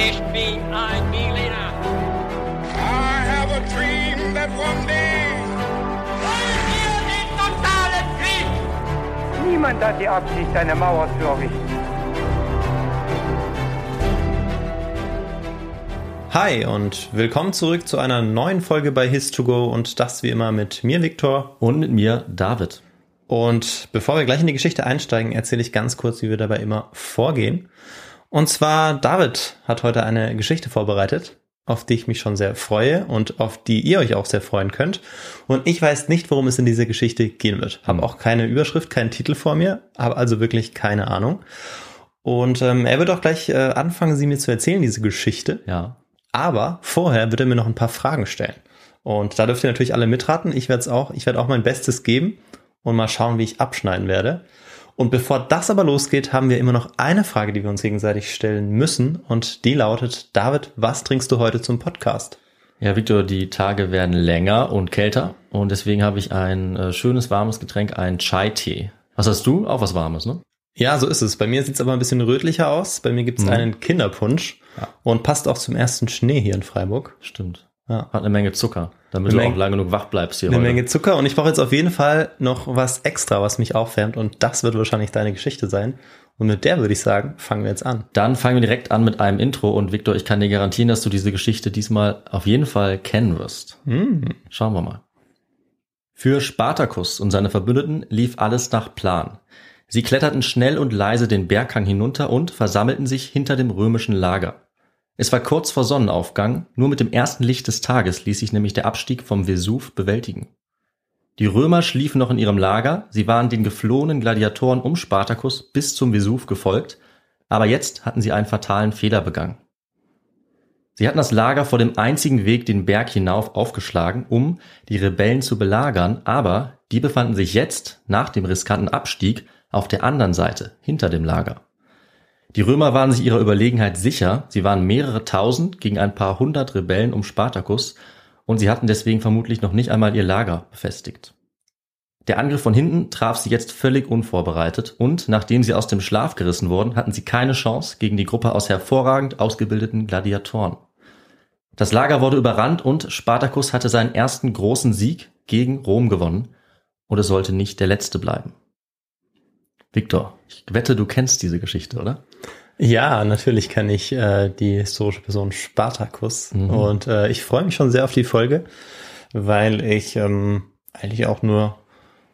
Ich bin ein Berliner. I have a dream that one day. Wollen wir den totalen Krieg? Niemand hat die Absicht, eine Mauer zu errichten. Hi und willkommen zurück zu einer neuen Folge bei His2Go und das wie immer mit mir, Viktor. Und mit mir, David. Und bevor wir gleich in die Geschichte einsteigen, erzähle ich ganz kurz, wie wir dabei immer vorgehen. Und zwar, David hat heute eine Geschichte vorbereitet, auf die ich mich schon sehr freue und auf die ihr euch auch sehr freuen könnt. Und ich weiß nicht, worum es in dieser Geschichte gehen wird. Habe auch keine Überschrift, keinen Titel vor mir, habe also wirklich keine Ahnung. Und ähm, er wird auch gleich äh, anfangen, sie mir zu erzählen, diese Geschichte. Ja. Aber vorher wird er mir noch ein paar Fragen stellen. Und da dürft ihr natürlich alle mitraten. Ich werde es auch, ich werde auch mein Bestes geben und mal schauen, wie ich abschneiden werde. Und bevor das aber losgeht, haben wir immer noch eine Frage, die wir uns gegenseitig stellen müssen. Und die lautet, David, was trinkst du heute zum Podcast? Ja, Victor, die Tage werden länger und kälter und deswegen habe ich ein äh, schönes warmes Getränk, ein Chai-Tee. Was hast du? Auch was warmes, ne? Ja, so ist es. Bei mir sieht es aber ein bisschen rötlicher aus. Bei mir gibt es Mhm. einen Kinderpunsch Ja. und passt auch zum ersten Schnee hier in Freiburg. Stimmt. Ja. Hat eine Menge Zucker, damit Eine du Menge- auch lange genug wach bleibst hier Eine heute. Menge Zucker und ich brauche jetzt auf jeden Fall noch was extra, was mich aufwärmt und das wird wahrscheinlich deine Geschichte sein. Und mit der würde ich sagen, fangen wir jetzt an. Dann fangen wir direkt an mit einem Intro und Victor, ich kann dir garantieren, dass du diese Geschichte diesmal auf jeden Fall kennen wirst. Hm. Schauen wir mal. Für Spartacus und seine Verbündeten lief alles nach Plan. Sie kletterten schnell und leise den Berghang hinunter und versammelten sich hinter dem römischen Lager. Es war kurz vor Sonnenaufgang, nur mit dem ersten Licht des Tages ließ sich nämlich der Abstieg vom Vesuv bewältigen. Die Römer schliefen noch in ihrem Lager, sie waren den geflohenen Gladiatoren um Spartacus bis zum Vesuv gefolgt, aber jetzt hatten sie einen fatalen Fehler begangen. Sie hatten das Lager vor dem einzigen Weg den Berg hinauf aufgeschlagen, um die Rebellen zu belagern, aber die befanden sich jetzt, nach dem riskanten Abstieg, auf der anderen Seite, hinter dem Lager. Die Römer waren sich ihrer Überlegenheit sicher, sie waren mehrere tausend gegen ein paar hundert Rebellen um Spartacus und sie hatten deswegen vermutlich noch nicht einmal ihr Lager befestigt. Der Angriff von hinten traf sie jetzt völlig unvorbereitet und nachdem sie aus dem Schlaf gerissen wurden, hatten sie keine Chance gegen die Gruppe aus hervorragend ausgebildeten Gladiatoren. Das Lager wurde überrannt und Spartacus hatte seinen ersten großen Sieg gegen Rom gewonnen und es sollte nicht der letzte bleiben. Victor, ich wette, du kennst diese Geschichte, oder? Ja, natürlich kenne ich äh, die historische Person Spartacus Mhm. und äh, ich freue mich schon sehr auf die Folge, weil ich ähm, eigentlich auch nur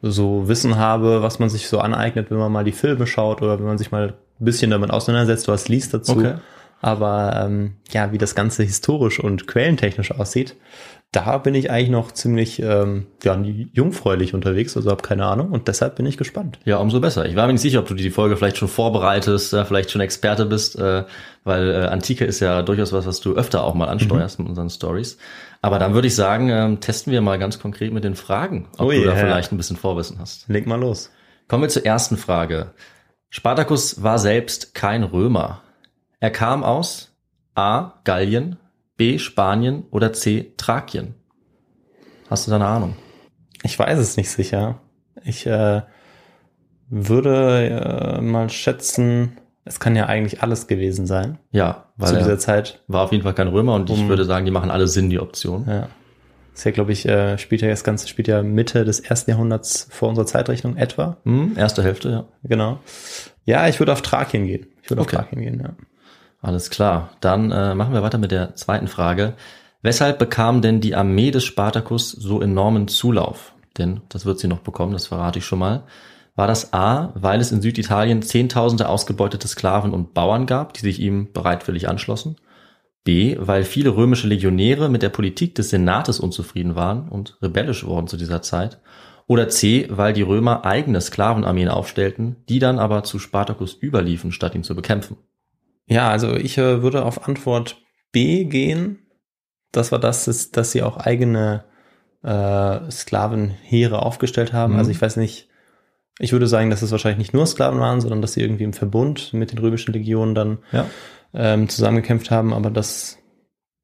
so Wissen habe, was man sich so aneignet, wenn man mal die Filme schaut oder wenn man sich mal ein bisschen damit auseinandersetzt, was liest dazu. Okay. Aber ähm, ja, wie das Ganze historisch und quellentechnisch aussieht, da bin ich eigentlich noch ziemlich ähm, ja, jungfräulich unterwegs, also habe keine Ahnung und deshalb bin ich gespannt. Ja, umso besser. Ich war mir nicht sicher, ob du die Folge vielleicht schon vorbereitest, äh, vielleicht schon Experte bist, äh, weil äh, Antike ist ja durchaus was, was du öfter auch mal ansteuerst mit unseren Stories. Aber dann würde ich sagen, ähm, testen wir mal ganz konkret mit den Fragen, ob Oh du da yeah. vielleicht ein bisschen Vorwissen hast. Leg mal los. Kommen wir zur ersten Frage. Spartacus war selbst kein Römer. Er kam aus A. Gallien, B. Spanien oder C. Thrakien. Hast du da eine Ahnung? Ich weiß es nicht sicher. Ich äh, würde äh, mal schätzen, es kann ja eigentlich alles gewesen sein Ja, weil zu dieser er Zeit. war auf jeden Fall kein Römer und ich Um- würde sagen, die machen alle Sinn, die Option. Ja. Ist ja, glaube ich, äh, spielt ja das Ganze spielt ja Mitte des ersten Jahrhunderts vor unserer Zeitrechnung etwa. Hm, erste Hälfte, ja. Genau. Ja, ich würde auf Thrakien gehen. Ich würde Okay. auf Thrakien gehen, ja. Alles klar. Dann äh, machen wir weiter mit der zweiten Frage. Weshalb bekam denn die Armee des Spartacus so enormen Zulauf? Denn das wird sie noch bekommen, das verrate ich schon mal. War das A, weil es in Süditalien Zehntausende ausgebeutete Sklaven und Bauern gab, die sich ihm bereitwillig anschlossen? B, weil viele römische Legionäre mit der Politik des Senates unzufrieden waren und rebellisch wurden zu dieser Zeit? Oder C, weil die Römer eigene Sklavenarmeen aufstellten, die dann aber zu Spartacus überliefen, statt ihn zu bekämpfen? Ja, also ich äh, würde auf Antwort B gehen. Das war das, dass, dass sie auch eigene äh, Sklavenheere aufgestellt haben. Mhm. Also ich weiß nicht, ich würde sagen, dass es wahrscheinlich nicht nur Sklaven waren, sondern dass sie irgendwie im Verbund mit den römischen Legionen dann Ja. ähm, zusammengekämpft haben, aber das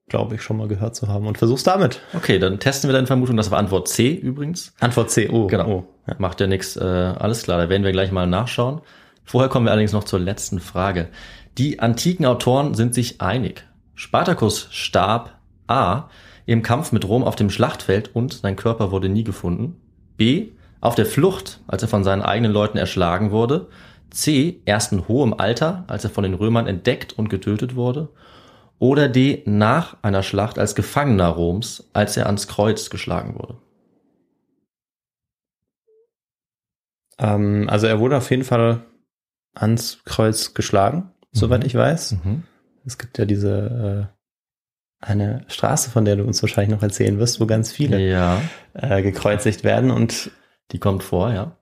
glaube ich schon mal gehört zu haben. Und versuch's damit. Okay, dann testen wir deine Vermutung. Das war Antwort C übrigens. Antwort C. Oh, Genau. Oh, ja. Macht ja nichts. Äh, alles klar, da werden wir gleich mal nachschauen. Vorher kommen wir allerdings noch zur letzten Frage. Die antiken Autoren sind sich einig. Spartacus starb A. im Kampf mit Rom auf dem Schlachtfeld und sein Körper wurde nie gefunden. B. auf der Flucht, als er von seinen eigenen Leuten erschlagen wurde. C. erst in hohem Alter, als er von den Römern entdeckt und getötet wurde. Oder D. nach einer Schlacht als Gefangener Roms, als er ans Kreuz geschlagen wurde. Ähm, also er wurde auf jeden Fall ans Kreuz geschlagen, soweit Mhm. ich weiß. Mhm. Es gibt ja diese äh, eine Straße, von der du uns wahrscheinlich noch erzählen wirst, wo ganz viele Ja, äh, gekreuzigt werden. Und die kommt vor, ja.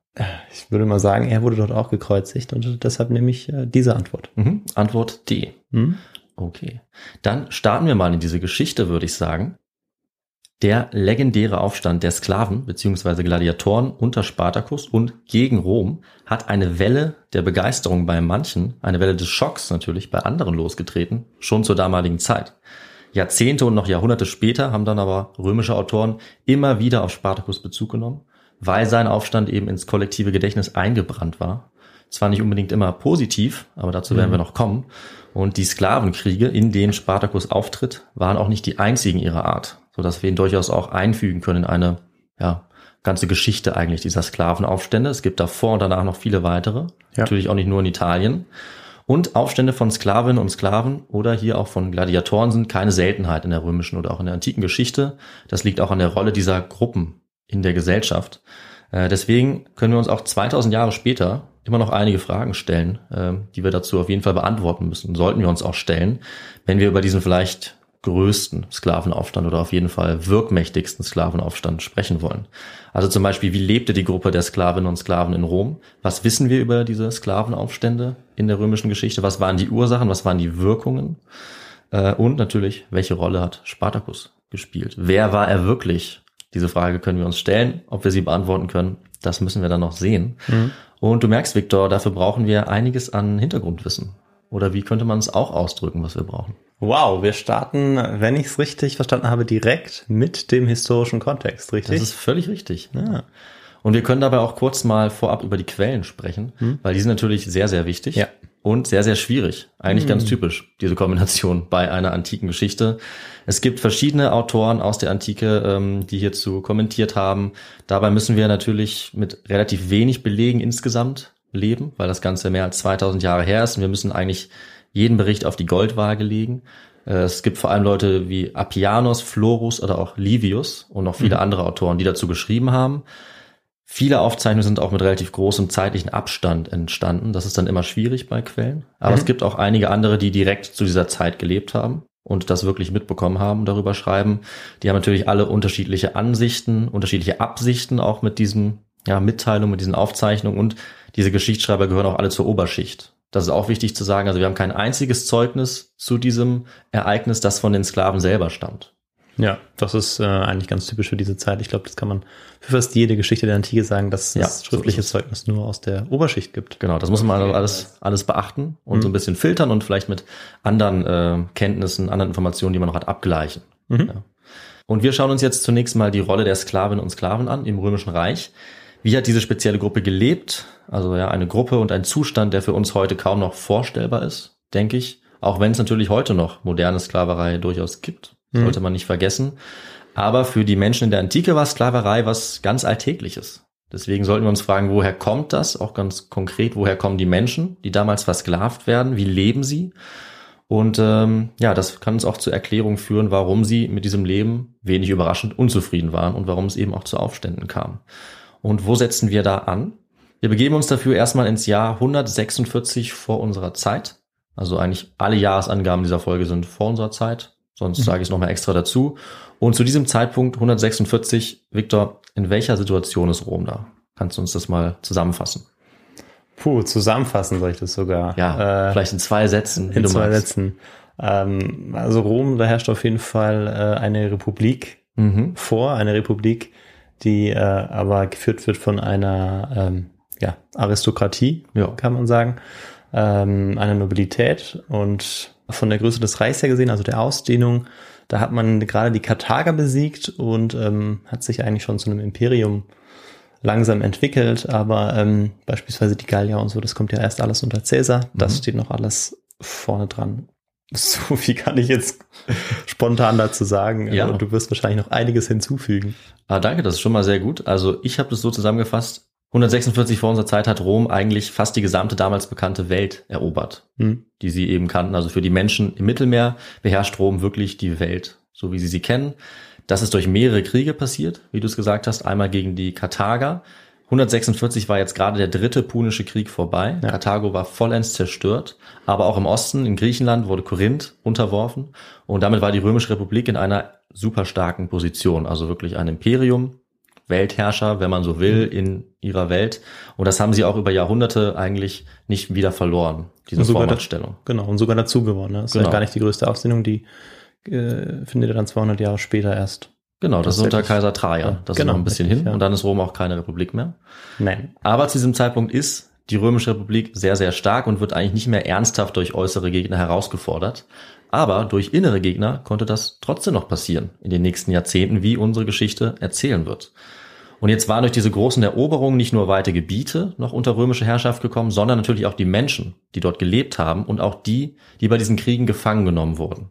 ich würde mal sagen, er wurde dort auch gekreuzigt und deshalb nehme ich äh, diese Antwort. Mhm. Antwort D. Hm? Okay. Dann starten wir mal in diese Geschichte, würde ich sagen. Der legendäre Aufstand der Sklaven bzw. Gladiatoren unter Spartacus und gegen Rom hat eine Welle der Begeisterung bei manchen, eine Welle des Schocks natürlich bei anderen losgetreten, schon zur damaligen Zeit. Jahrzehnte und noch Jahrhunderte später haben dann aber römische Autoren immer wieder auf Spartacus Bezug genommen, weil sein Aufstand eben ins kollektive Gedächtnis eingebrannt war. Zwar nicht unbedingt immer positiv, aber dazu werden wir noch kommen. Und die Sklavenkriege, in denen Spartacus auftritt, waren auch nicht die einzigen ihrer Art, sodass wir ihn durchaus auch einfügen können in eine ja, ganze Geschichte eigentlich dieser Sklavenaufstände. Es gibt davor und danach noch viele weitere, Ja. natürlich auch nicht nur in Italien. Und Aufstände von Sklavinnen und Sklaven oder hier auch von Gladiatoren sind keine Seltenheit in der römischen oder auch in der antiken Geschichte. Das liegt auch an der Rolle dieser Gruppen in der Gesellschaft. Äh, Deswegen können wir uns auch 2000 Jahre später immer noch einige Fragen stellen, äh, die wir dazu auf jeden Fall beantworten müssen. Sollten wir uns auch stellen, wenn wir über diesen vielleicht größten Sklavenaufstand oder auf jeden Fall wirkmächtigsten Sklavenaufstand sprechen wollen. Also zum Beispiel, wie lebte die Gruppe der Sklavinnen und Sklaven in Rom? Was wissen wir über diese Sklavenaufstände in der römischen Geschichte? Was waren die Ursachen? Was waren die Wirkungen? Äh, Und natürlich, welche Rolle hat Spartacus gespielt? Wer war er wirklich? Diese Frage können wir uns stellen. Ob wir sie beantworten können, das müssen wir dann noch sehen. Und du merkst, Viktor, dafür brauchen wir einiges an Hintergrundwissen. Oder wie könnte man es auch ausdrücken, was wir brauchen? Wow, wir starten, wenn ich es richtig verstanden habe, direkt mit dem historischen Kontext, richtig? Das ist völlig richtig. Ja. Und wir können dabei auch kurz mal vorab über die Quellen sprechen, weil die sind natürlich sehr, sehr wichtig Ja. und sehr, sehr schwierig. Eigentlich ganz typisch, diese Kombination bei einer antiken Geschichte. Es gibt verschiedene Autoren aus der Antike, ähm, die hierzu kommentiert haben. Dabei müssen wir natürlich mit relativ wenig Belegen insgesamt leben, weil das Ganze mehr als 2000 Jahre her ist und wir müssen eigentlich jeden Bericht auf die Goldwaage legen. Äh, Es gibt vor allem Leute wie Appianos, Florus oder auch Livius und noch viele andere Autoren, die dazu geschrieben haben. Viele Aufzeichnungen sind auch mit relativ großem zeitlichen Abstand entstanden. Das ist dann immer schwierig bei Quellen. Aber es gibt auch einige andere, die direkt zu dieser Zeit gelebt haben und das wirklich mitbekommen haben und darüber schreiben. Die haben natürlich alle unterschiedliche Ansichten, unterschiedliche Absichten auch mit diesen ja, Mitteilungen, mit diesen Aufzeichnungen und diese Geschichtsschreiber gehören auch alle zur Oberschicht. Das ist auch wichtig zu sagen. Also wir haben kein einziges Zeugnis zu diesem Ereignis, das von den Sklaven selber stammt. Ja, das ist äh, eigentlich ganz typisch für diese Zeit. Ich glaube, das kann man für fast jede Geschichte der Antike sagen, dass Ja, es so schriftliche es. Zeugnis nur aus der Oberschicht gibt. Genau, das muss man also alles, alles beachten und so ein bisschen filtern und vielleicht mit anderen äh, Kenntnissen, anderen Informationen, die man noch hat, abgleichen. Ja. Und wir schauen uns jetzt zunächst mal die Rolle der Sklavinnen und Sklaven an im Römischen Reich. Wie hat diese spezielle Gruppe gelebt? Also ja, eine Gruppe und ein Zustand, der für uns heute kaum noch vorstellbar ist, denke ich. Auch wenn es natürlich heute noch moderne Sklaverei durchaus gibt, sollte man nicht vergessen. Aber für die Menschen in der Antike war Sklaverei was ganz Alltägliches. Deswegen sollten wir uns fragen, woher kommt das? Auch ganz konkret, woher kommen die Menschen, die damals versklavt werden? Wie leben sie? Und ähm, ja, das kann uns auch zur Erklärung führen, warum sie mit diesem Leben wenig überraschend unzufrieden waren und warum es eben auch zu Aufständen kam. Und wo setzen wir da an? Wir begeben uns dafür erstmal ins Jahr 146 vor unserer Zeit. Also eigentlich alle Jahresangaben dieser Folge sind vor unserer Zeit. Sonst sage ich es nochmal extra dazu. Und zu diesem Zeitpunkt 146, Viktor, in welcher Situation ist Rom da? Kannst du uns das mal zusammenfassen? Puh, zusammenfassen soll ich das sogar. Ja, äh, vielleicht in zwei Sätzen. in zwei magst. Sätzen. Ähm, also Rom, da herrscht auf jeden Fall äh, eine Republik Mhm. vor, eine Republik, die äh, aber geführt wird von einer ähm, ja, Aristokratie, Ja. kann man sagen, ähm, einer Nobilität und von der Größe des Reichs her gesehen, also der Ausdehnung, da hat man gerade die Karthager besiegt und ähm, hat sich eigentlich schon zu einem Imperium langsam entwickelt, aber ähm, beispielsweise die Gallier und so, das kommt ja erst alles unter Cäsar, das steht noch alles vorne dran. So viel kann ich jetzt spontan dazu sagen. Ja. Und du wirst wahrscheinlich noch einiges hinzufügen. Ah, danke, das ist schon mal sehr gut. Also ich habe das so zusammengefasst. 146 vor unserer Zeit hat Rom eigentlich fast die gesamte damals bekannte Welt erobert, Hm. die sie eben kannten. Also für die Menschen im Mittelmeer beherrscht Rom wirklich die Welt, so wie sie sie kennen. Das ist durch mehrere Kriege passiert, wie du es gesagt hast. Einmal gegen die Karthager. 146 war jetzt gerade der dritte Punische Krieg vorbei. Ja. Karthago war vollends zerstört. Aber auch im Osten, in Griechenland, wurde Korinth unterworfen. Und damit war die Römische Republik in einer super starken Position. Also wirklich ein Imperium, Weltherrscher, wenn man so will, in ihrer Welt. Und das haben sie auch über Jahrhunderte eigentlich nicht wieder verloren, diese Vormachtstellung. Genau, und sogar dazu gewonnen. Ne? Das ist Genau. ja gar nicht die größte Aufsendung, die äh, findet ja dann 200 Jahre später erst. Genau, das ist unter. Kaiser Trajan. Ja, Das genau, ist noch ein bisschen richtig, hin. ja. Und dann ist Rom auch keine Republik mehr. Nein. Aber zu diesem Zeitpunkt ist die Römische Republik sehr, sehr stark und wird eigentlich nicht mehr ernsthaft durch äußere Gegner herausgefordert. Aber durch innere Gegner konnte das trotzdem noch passieren in den nächsten Jahrzehnten, wie unsere Geschichte erzählen wird. Und jetzt waren durch diese großen Eroberungen nicht nur weite Gebiete noch unter römische Herrschaft gekommen, sondern natürlich auch die Menschen, die dort gelebt haben und auch die, die bei diesen Kriegen gefangen genommen wurden.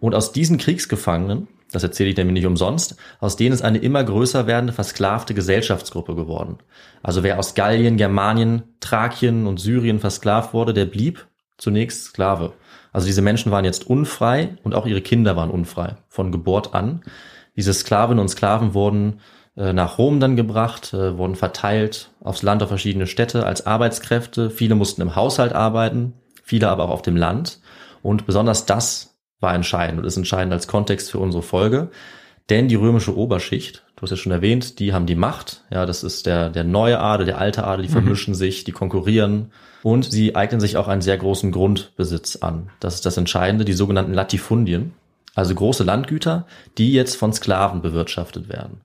Und aus diesen Kriegsgefangenen, das erzähle ich nämlich nicht umsonst, aus denen ist eine immer größer werdende versklavte Gesellschaftsgruppe geworden. Also wer aus Gallien, Germanien, Thrakien und Syrien versklavt wurde, der blieb zunächst Sklave. Also diese Menschen waren jetzt unfrei und auch ihre Kinder waren unfrei von Geburt an. Diese Sklavinnen und Sklaven wurden äh, nach Rom dann gebracht, äh, wurden verteilt aufs Land auf verschiedene Städte als Arbeitskräfte. Viele mussten im Haushalt arbeiten, viele aber auch auf dem Land. Und besonders das war entscheidend und ist entscheidend als Kontext für unsere Folge. Denn die römische Oberschicht, du hast ja schon erwähnt, die haben die Macht. Ja, das ist der, der neue Adel, der alte Adel, die vermischen sich, die konkurrieren. Und sie eignen sich auch einen sehr großen Grundbesitz an. Das ist das Entscheidende, die sogenannten Latifundien. Also große Landgüter, die jetzt von Sklaven bewirtschaftet werden.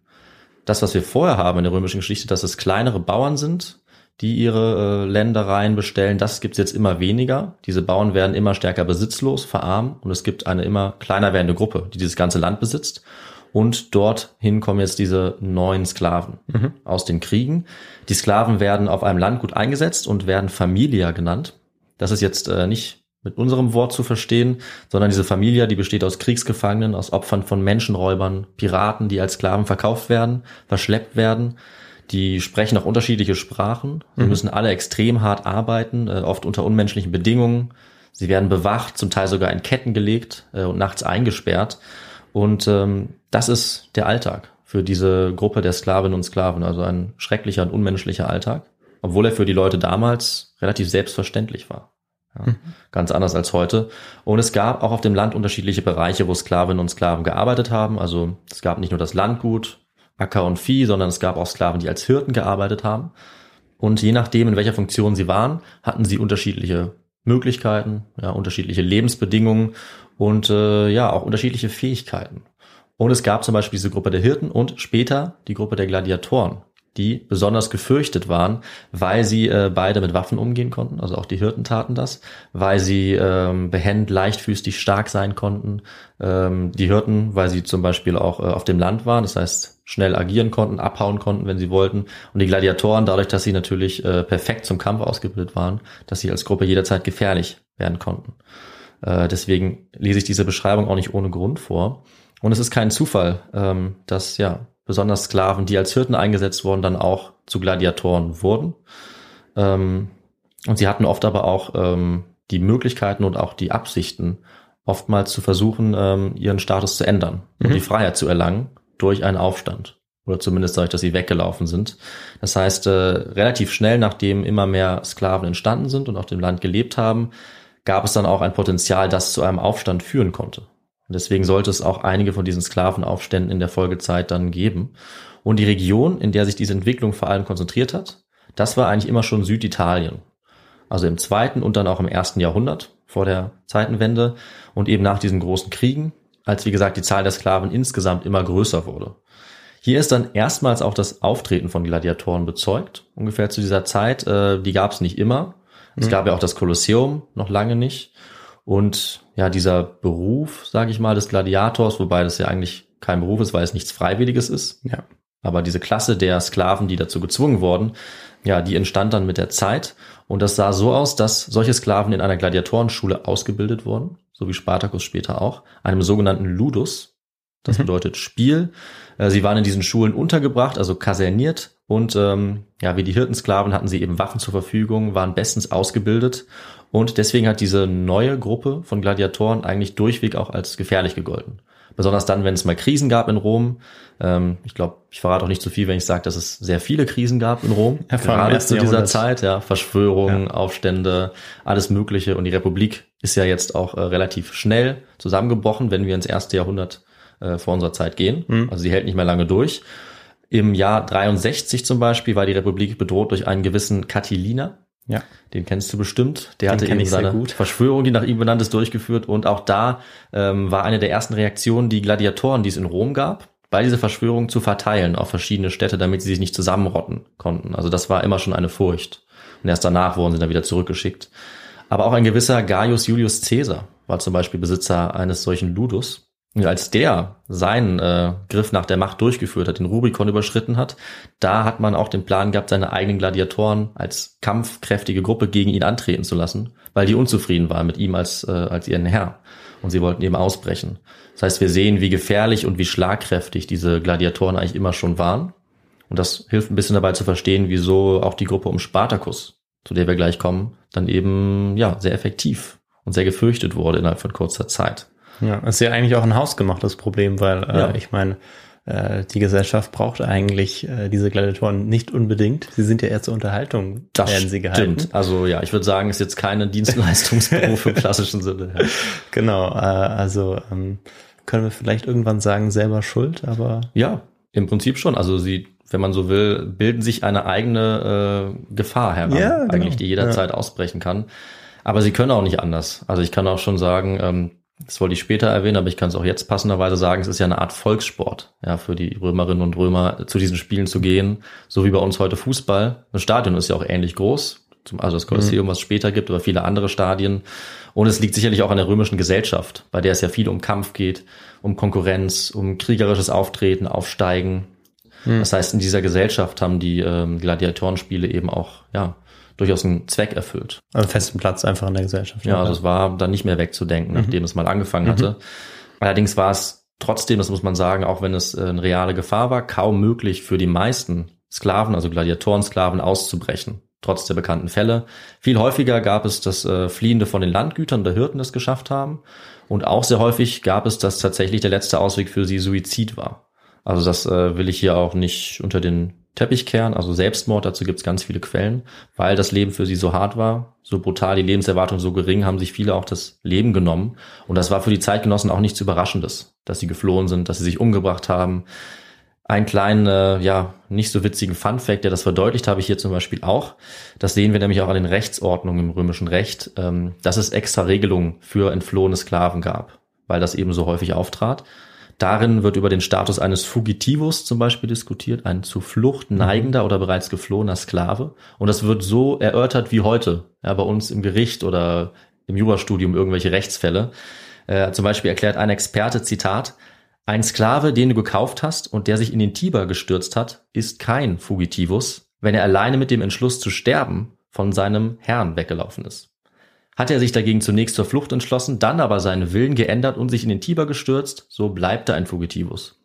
Das, was wir vorher haben in der römischen Geschichte, dass es kleinere Bauern sind, die ihre äh, Ländereien bestellen, das gibt's jetzt immer weniger. Diese Bauern werden immer stärker besitzlos, verarmen und es gibt eine immer kleiner werdende Gruppe, die dieses ganze Land besitzt. Und dorthin kommen jetzt diese neuen Sklaven aus den Kriegen. Die Sklaven werden auf einem Land gut eingesetzt und werden Familia genannt. Das ist jetzt äh, nicht mit unserem Wort zu verstehen, sondern diese Familia, die besteht aus Kriegsgefangenen, aus Opfern von Menschenräubern, Piraten, die als Sklaven verkauft werden, verschleppt werden. Die sprechen auch unterschiedliche Sprachen. Sie müssen alle extrem hart arbeiten, äh, oft unter unmenschlichen Bedingungen. Sie werden bewacht, zum Teil sogar in Ketten gelegt äh, und nachts eingesperrt. Und ähm, das ist der Alltag für diese Gruppe der Sklavinnen und Sklaven. Also ein schrecklicher und unmenschlicher Alltag, obwohl er für die Leute damals relativ selbstverständlich war. Ja, Ganz anders als heute. Und es gab auch auf dem Land unterschiedliche Bereiche, wo Sklavinnen und Sklaven gearbeitet haben. Also es gab nicht nur das Landgut, Acker und Vieh, sondern es gab auch Sklaven, die als Hirten gearbeitet haben. Und je nachdem, in welcher Funktion sie waren, hatten sie unterschiedliche Möglichkeiten, ja, unterschiedliche Lebensbedingungen und äh, ja, auch unterschiedliche Fähigkeiten. Und es gab zum Beispiel diese Gruppe der Hirten und später die Gruppe der Gladiatoren, die besonders gefürchtet waren, weil sie äh, beide mit Waffen umgehen konnten. Also auch die Hirten taten das, weil sie ähm, behend, leichtfüßig, stark sein konnten. Ähm, die Hirten, weil sie zum Beispiel auch äh, auf dem Land waren, das heißt schnell agieren konnten, abhauen konnten, wenn sie wollten. Und die Gladiatoren, dadurch, dass sie natürlich äh, perfekt zum Kampf ausgebildet waren, dass sie als Gruppe jederzeit gefährlich werden konnten. Äh, deswegen lese ich diese Beschreibung auch nicht ohne Grund vor. Und es ist kein Zufall, ähm, dass ja besonders Sklaven, die als Hirten eingesetzt wurden, dann auch zu Gladiatoren wurden. Ähm, und sie hatten oft aber auch ähm, die Möglichkeiten und auch die Absichten, oftmals zu versuchen, ähm, ihren Status zu ändern und die Freiheit zu erlangen durch einen Aufstand. Oder zumindest dadurch, dass sie weggelaufen sind. Das heißt, äh, relativ schnell, nachdem immer mehr Sklaven entstanden sind und auf dem Land gelebt haben, gab es dann auch ein Potenzial, das zu einem Aufstand führen konnte. Und deswegen sollte es auch einige von diesen Sklavenaufständen in der Folgezeit dann geben. Und die Region, in der sich diese Entwicklung vor allem konzentriert hat, das war eigentlich immer schon Süditalien. Also im zweiten und dann auch im ersten Jahrhundert vor der Zeitenwende und eben nach diesen großen Kriegen, als wie gesagt die Zahl der Sklaven insgesamt immer größer wurde. Hier ist dann erstmals auch das Auftreten von Gladiatoren bezeugt. Ungefähr zu dieser Zeit, äh, die gab es nicht immer. Es gab ja auch das Kolosseum noch lange nicht. Und ja, dieser Beruf, sage ich mal, des Gladiators, wobei das ja eigentlich kein Beruf ist, weil es nichts Freiwilliges ist, Ja. Aber diese Klasse der Sklaven, die dazu gezwungen wurden, ja, die entstand dann mit der Zeit. Und das sah so aus, dass solche Sklaven in einer Gladiatorenschule ausgebildet wurden, so wie Spartacus später auch, einem sogenannten Ludus. Das Mhm. bedeutet Spiel. Äh, Sie waren in diesen Schulen untergebracht, also kaserniert. Und ähm, ja, wie die Hirtensklaven hatten sie eben Waffen zur Verfügung, waren bestens ausgebildet. Und deswegen hat diese neue Gruppe von Gladiatoren eigentlich durchweg auch als gefährlich gegolten. Besonders dann, wenn es mal Krisen gab in Rom. Ähm, ich glaube, ich verrate auch nicht zu viel, wenn ich sage, dass es sehr viele Krisen gab in Rom. Ja, gerade zu dieser. Zeit, ja, Verschwörungen, Aufstände, alles Mögliche. Und die Republik ist ja jetzt auch äh, relativ schnell zusammengebrochen, wenn wir ins erste Jahrhundert äh, vor unserer Zeit gehen. Mhm. Also sie hält nicht mehr lange durch. Im Jahr 63 zum Beispiel war die Republik bedroht durch einen gewissen Catilina. Ja. Den kennst du bestimmt. Der Den hatte eben seine gut. Verschwörung, die nach ihm benannt ist, durchgeführt. Und auch da ähm, war eine der ersten Reaktionen, die Gladiatoren, die es in Rom gab, bei dieser Verschwörung zu verteilen auf verschiedene Städte, damit sie sich nicht zusammenrotten konnten. Also das war immer schon eine Furcht. Und erst danach wurden sie dann wieder zurückgeschickt. Aber auch ein gewisser Gaius Julius Caesar war zum Beispiel Besitzer eines solchen Ludus. Als der seinen äh, Griff nach der Macht durchgeführt hat, den Rubikon überschritten hat, da hat man auch den Plan gehabt, seine eigenen Gladiatoren als kampfkräftige Gruppe gegen ihn antreten zu lassen, weil die unzufrieden waren mit ihm als, äh, als ihren Herr. Und sie wollten eben ausbrechen. Das heißt, wir sehen, wie gefährlich und wie schlagkräftig diese Gladiatoren eigentlich immer schon waren. Und das hilft ein bisschen dabei zu verstehen, wieso auch die Gruppe um Spartacus, zu der wir gleich kommen, dann eben ja sehr effektiv und sehr gefürchtet wurde innerhalb von kurzer Zeit. Ja, ist ja eigentlich auch ein hausgemachtes Problem, weil äh, Ja. ich meine, äh, die Gesellschaft braucht eigentlich äh, diese Gladiatoren nicht unbedingt. Sie sind ja eher zur Unterhaltung, werden sie gehalten. stimmt. Also ja, ich würde sagen, ist jetzt keine Dienstleistungsberuf im klassischen Sinne. Ja. Genau, äh, also ähm, können wir vielleicht irgendwann sagen, selber schuld, aber Ja, im Prinzip schon. Also sie, wenn man so will, bilden sich eine eigene äh, Gefahr heran, Ja, genau. eigentlich, die jederzeit ausbrechen kann. Aber sie können auch nicht anders. Also ich kann auch schon sagen, ähm, das wollte ich später erwähnen, aber ich kann es auch jetzt passenderweise sagen, es ist ja eine Art Volkssport, ja, für die Römerinnen und Römer zu diesen Spielen zu gehen, so wie bei uns heute Fußball. Das Stadion ist ja auch ähnlich groß, zum- also das Kolosseum, was es später gibt, aber viele andere Stadien. Und es liegt sicherlich auch an der römischen Gesellschaft, bei der es ja viel um Kampf geht, um Konkurrenz, um kriegerisches Auftreten, Aufsteigen. Das heißt, in dieser Gesellschaft haben die ähm, Gladiatorenspiele eben auch, ja, durchaus einen Zweck erfüllt. einen festen Platz einfach in der Gesellschaft. Ja, also es war dann nicht mehr wegzudenken, nachdem es mal angefangen hatte. Allerdings war es trotzdem, das muss man sagen, auch wenn es äh, eine reale Gefahr war, kaum möglich für die meisten Sklaven, also Gladiatorensklaven, auszubrechen. Trotz der bekannten Fälle. Viel häufiger gab es, dass äh, Fliehende von den Landgütern der Hirten es geschafft haben. Und auch sehr häufig gab es, dass tatsächlich der letzte Ausweg für sie Suizid war. Also das äh, will ich hier auch nicht unter den Teppich kehren, also Selbstmord, dazu gibt es ganz viele Quellen, weil das Leben für sie so hart war, so brutal, die Lebenserwartung so gering, haben sich viele auch das Leben genommen. Und das war für die Zeitgenossen auch nichts Überraschendes, dass sie geflohen sind, dass sie sich umgebracht haben. Einen kleinen, äh, ja, nicht so witzigen Fun-Fact, der das verdeutlicht, habe ich hier zum Beispiel auch. Das sehen wir nämlich auch an den Rechtsordnungen im römischen Recht, ähm, dass es extra Regelungen für entflohene Sklaven gab, weil das eben so häufig auftrat. Darin wird über den Status eines Fugitivus zum Beispiel diskutiert, ein zu Flucht neigender oder bereits geflohener Sklave. Und das wird so erörtert wie heute, ja, bei uns im Gericht oder im Jurastudium irgendwelche Rechtsfälle. Äh, zum Beispiel erklärt ein Experte, Zitat, ein Sklave, den du gekauft hast und der sich in den Tiber gestürzt hat, ist kein Fugitivus, wenn er alleine mit dem Entschluss zu sterben von seinem Herrn weggelaufen ist. Hat er sich dagegen zunächst zur Flucht entschlossen, dann aber seinen Willen geändert und sich in den Tiber gestürzt, so bleibt er ein Fugitivus.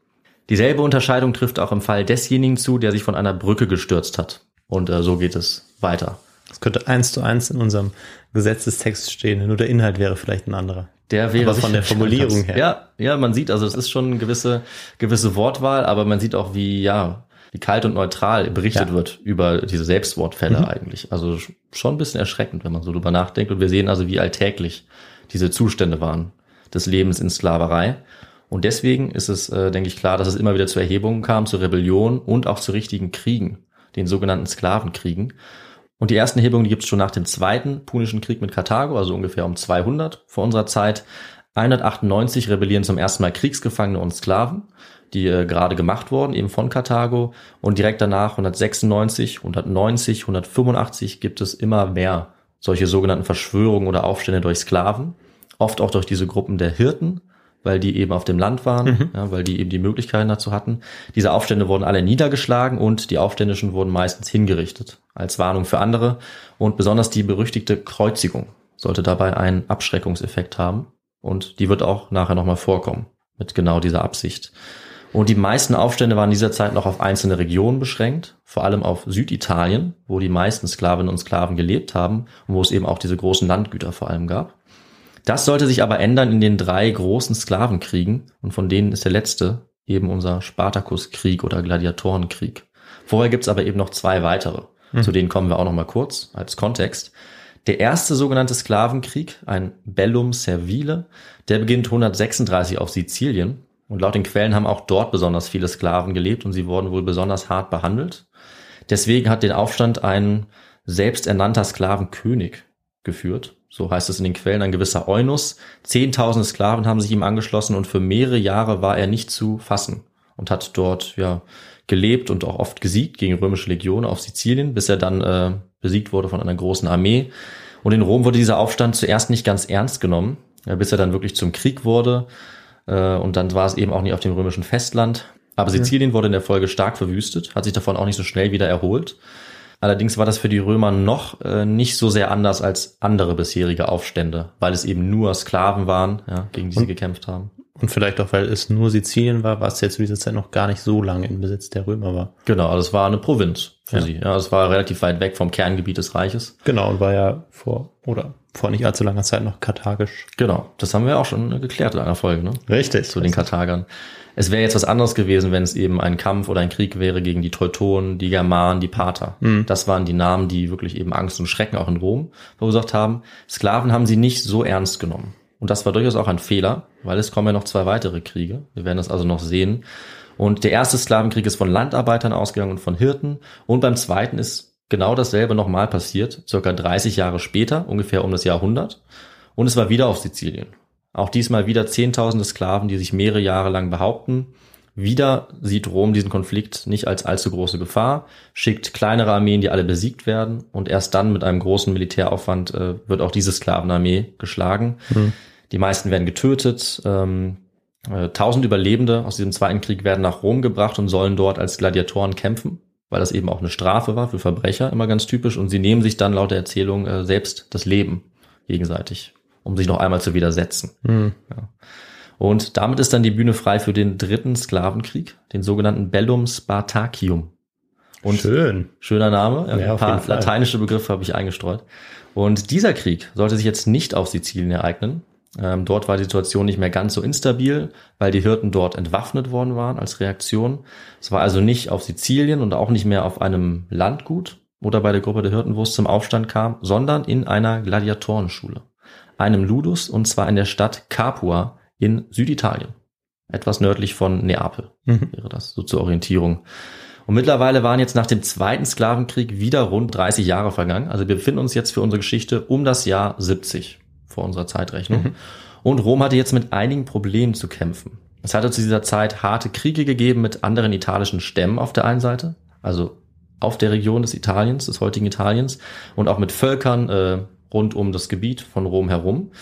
Dieselbe Unterscheidung trifft auch im Fall desjenigen zu, der sich von einer Brücke gestürzt hat. Und äh, so geht es weiter. Das könnte eins zu eins in unserem Gesetzestext stehen, nur der Inhalt wäre vielleicht ein anderer. Der wäre Aber von der Formulierung her. Ja, ja, man sieht, also es ist schon eine gewisse, gewisse Wortwahl, aber man sieht auch, wie, ja, wie kalt und neutral berichtet Ja. wird über diese Selbstwortfälle Mhm. eigentlich. Also sch- schon ein bisschen erschreckend, wenn man so drüber nachdenkt. Und wir sehen also, wie alltäglich diese Zustände waren des Lebens in Sklaverei. Und deswegen ist es, äh, denke ich, klar, dass es immer wieder zu Erhebungen kam, zu Rebellion und auch zu richtigen Kriegen, den sogenannten Sklavenkriegen. Und die ersten Erhebungen, die gibt es schon nach dem zweiten Punischen Krieg mit Karthago, also ungefähr um 200 vor unserer Zeit. 198 rebellieren zum ersten Mal Kriegsgefangene und Sklaven, die äh, gerade gemacht wurden, eben von Karthago. Und direkt danach 196, 190, 185 gibt es immer mehr solche sogenannten Verschwörungen oder Aufstände durch Sklaven. Oft auch durch diese Gruppen der Hirten, weil die eben auf dem Land waren, ja, weil die eben die Möglichkeiten dazu hatten. Diese Aufstände wurden alle niedergeschlagen und die Aufständischen wurden meistens hingerichtet, als Warnung für andere. Und besonders die berüchtigte Kreuzigung sollte dabei einen Abschreckungseffekt haben. Und die wird auch nachher nochmal vorkommen, mit genau dieser Absicht. Und die meisten Aufstände waren in dieser Zeit noch auf einzelne Regionen beschränkt, vor allem auf Süditalien, wo die meisten Sklavinnen und Sklaven gelebt haben und wo es eben auch diese großen Landgüter vor allem gab. Das sollte sich aber ändern in den drei großen Sklavenkriegen und von denen ist der letzte eben unser Spartakuskrieg oder Gladiatorenkrieg. Vorher gibt's aber eben noch zwei weitere. Zu denen kommen wir auch noch mal kurz als Kontext. Der erste sogenannte Sklavenkrieg, ein Bellum Servile, der beginnt 136 auf Sizilien und laut den Quellen haben auch dort besonders viele Sklaven gelebt und sie wurden wohl besonders hart behandelt. Deswegen hat den Aufstand ein selbsternannter Sklavenkönig geführt. So heißt es in den Quellen, ein gewisser Eunus. Zehntausende Sklaven haben sich ihm angeschlossen und für mehrere Jahre war er nicht zu fassen und hat dort ja gelebt und auch oft gesiegt gegen römische Legionen auf Sizilien, bis er dann äh, besiegt wurde von einer großen Armee. Und in Rom wurde dieser Aufstand zuerst nicht ganz ernst genommen, bis er dann wirklich zum Krieg wurde. Äh, und dann war es eben auch nicht auf dem römischen Festland. Aber Sizilien wurde in der Folge stark verwüstet, hat sich davon auch nicht so schnell wieder erholt. Allerdings war das für die Römer noch äh, nicht so sehr anders als andere bisherige Aufstände, weil es eben nur Sklaven waren, ja, gegen die sie gekämpft haben. Und vielleicht auch, weil es nur Sizilien war, was jetzt zu dieser Zeit noch gar nicht so lange in Besitz der Römer war. Genau, also es war eine Provinz für Ja. sie. Ja, es war relativ weit weg vom Kerngebiet des Reiches. Genau, und war ja vor, oder vor nicht allzu langer Zeit noch karthagisch. Genau, das haben wir auch schon äh, geklärt in einer Folge, ne? Richtig. Zu den Karthagern. Es wäre jetzt was anderes gewesen, wenn es eben ein Kampf oder ein Krieg wäre gegen die Teutonen, die Germanen, die Parther. Das waren die Namen, die wirklich eben Angst und Schrecken auch in Rom verursacht haben. Sklaven haben sie nicht so ernst genommen. Und das war durchaus auch ein Fehler, weil es kommen ja noch zwei weitere Kriege. Wir werden das also noch sehen. Und der erste Sklavenkrieg ist von Landarbeitern ausgegangen und von Hirten. Und beim zweiten ist genau dasselbe nochmal passiert, circa 30 Jahre später, ungefähr um das Jahrhundert. Und es war wieder auf Sizilien. Auch diesmal wieder Zehntausende Sklaven, die sich mehrere Jahre lang behaupten. Wieder sieht Rom diesen Konflikt nicht als allzu große Gefahr, schickt kleinere Armeen, die alle besiegt werden. Und erst dann mit einem großen Militäraufwand äh, wird auch diese Sklavenarmee geschlagen. Die meisten werden getötet. Ähm, äh, Tausend Überlebende aus diesem Zweiten Krieg werden nach Rom gebracht und sollen dort als Gladiatoren kämpfen, weil das eben auch eine Strafe war für Verbrecher, immer ganz typisch. Und sie nehmen sich dann laut der Erzählung äh, selbst das Leben gegenseitig, um sich noch einmal zu widersetzen. Ja. Und damit ist dann die Bühne frei für den dritten Sklavenkrieg, den sogenannten Bellum Spartacium. Und Schön. Schöner Name. Ja, ein paar lateinische Begriffe habe ich eingestreut. Und dieser Krieg sollte sich jetzt nicht auf Sizilien ereignen. Ähm, dort war die Situation nicht mehr ganz so instabil, weil die Hirten dort entwaffnet worden waren als Reaktion. Es war also nicht auf Sizilien und auch nicht mehr auf einem Landgut oder bei der Gruppe der Hirten, wo es zum Aufstand kam, sondern in einer Gladiatorenschule, einem Ludus und zwar in der Stadt Capua in Süditalien, etwas nördlich von Neapel Mhm. wäre das so zur Orientierung. Und mittlerweile waren jetzt nach dem zweiten Sklavenkrieg wieder rund 30 Jahre vergangen. Also wir befinden uns jetzt für unsere Geschichte um das Jahr 70 vor unserer Zeitrechnung. Und Rom hatte jetzt mit einigen Problemen zu kämpfen. Es hatte zu dieser Zeit harte Kriege gegeben mit anderen italischen Stämmen auf der einen Seite, also auf der Region des Italiens, des heutigen Italiens, und auch mit Völkern äh, rund um das Gebiet von Rom herum.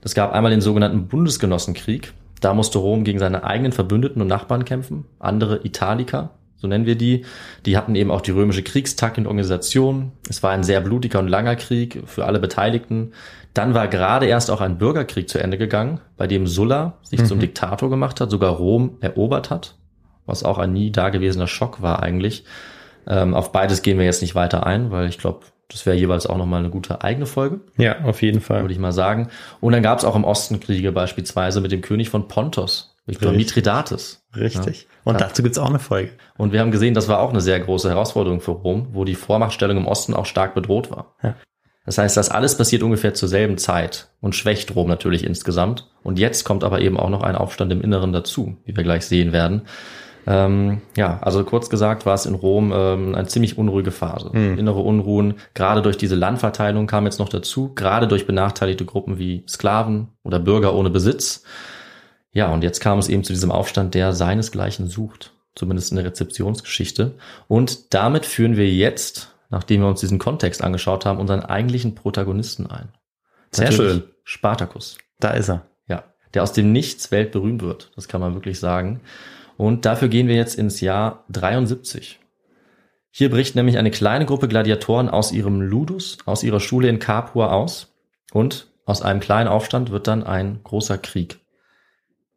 Es gab einmal den sogenannten Bundesgenossenkrieg. Da musste Rom gegen seine eigenen Verbündeten und Nachbarn kämpfen. Andere Italiker, so nennen wir die, die hatten eben auch die römische Kriegstakt in Organisation. Es war ein sehr blutiger und langer Krieg für alle Beteiligten. Dann war gerade erst auch ein Bürgerkrieg zu Ende gegangen, bei dem Sulla sich zum Diktator gemacht hat, sogar Rom erobert hat, was auch ein nie dagewesener Schock war eigentlich. Ähm, auf beides gehen wir jetzt nicht weiter ein, weil ich glaube, das wäre jeweils auch nochmal eine gute eigene Folge Ja, auf jeden Fall. würde ich mal sagen. Und dann gab es auch im Osten Kriege beispielsweise mit dem König von Pontos, Victor Richtig. Mithridates. Richtig. Und dazu gibt's auch eine Folge. Und wir haben gesehen, das war auch eine sehr große Herausforderung für Rom, wo die Vormachtstellung im Osten auch stark bedroht war. Ja. Das heißt, das alles passiert ungefähr zur selben Zeit und schwächt Rom natürlich insgesamt. Und jetzt kommt aber eben auch noch ein Aufstand im Inneren dazu, wie wir gleich sehen werden. Ähm, ja, also kurz gesagt war es in Rom ähm, eine ziemlich unruhige Phase. Innere Unruhen, gerade durch diese Landverteilung kam jetzt noch dazu, gerade durch benachteiligte Gruppen wie Sklaven oder Bürger ohne Besitz. Ja, und jetzt kam es eben zu diesem Aufstand, der seinesgleichen sucht, zumindest in der Rezeptionsgeschichte. Und damit führen wir jetzt, nachdem wir uns diesen Kontext angeschaut haben, unseren eigentlichen Protagonisten ein. Sehr schön. Spartacus. Da ist er. Ja, der aus dem Nichts weltberühmt wird. Das kann man wirklich sagen. Und dafür gehen wir jetzt ins Jahr 73. Hier bricht nämlich eine kleine Gruppe Gladiatoren aus ihrem Ludus, aus ihrer Schule in Capua aus und aus einem kleinen Aufstand wird dann ein großer Krieg.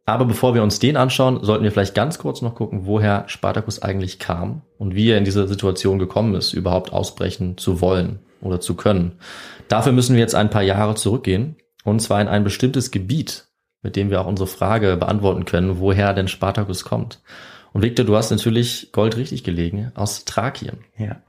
Aber bevor wir uns den anschauen, sollten wir vielleicht ganz kurz noch gucken, woher Spartacus eigentlich kam und wie er in diese Situation gekommen ist, überhaupt ausbrechen zu wollen oder zu können. Dafür müssen wir jetzt ein paar Jahre zurückgehen und zwar in ein bestimmtes Gebiet, mit dem wir auch unsere Frage beantworten können, woher denn Spartacus kommt. Und Victor, du hast natürlich Gold richtig gelegen aus Thrakien. Ja.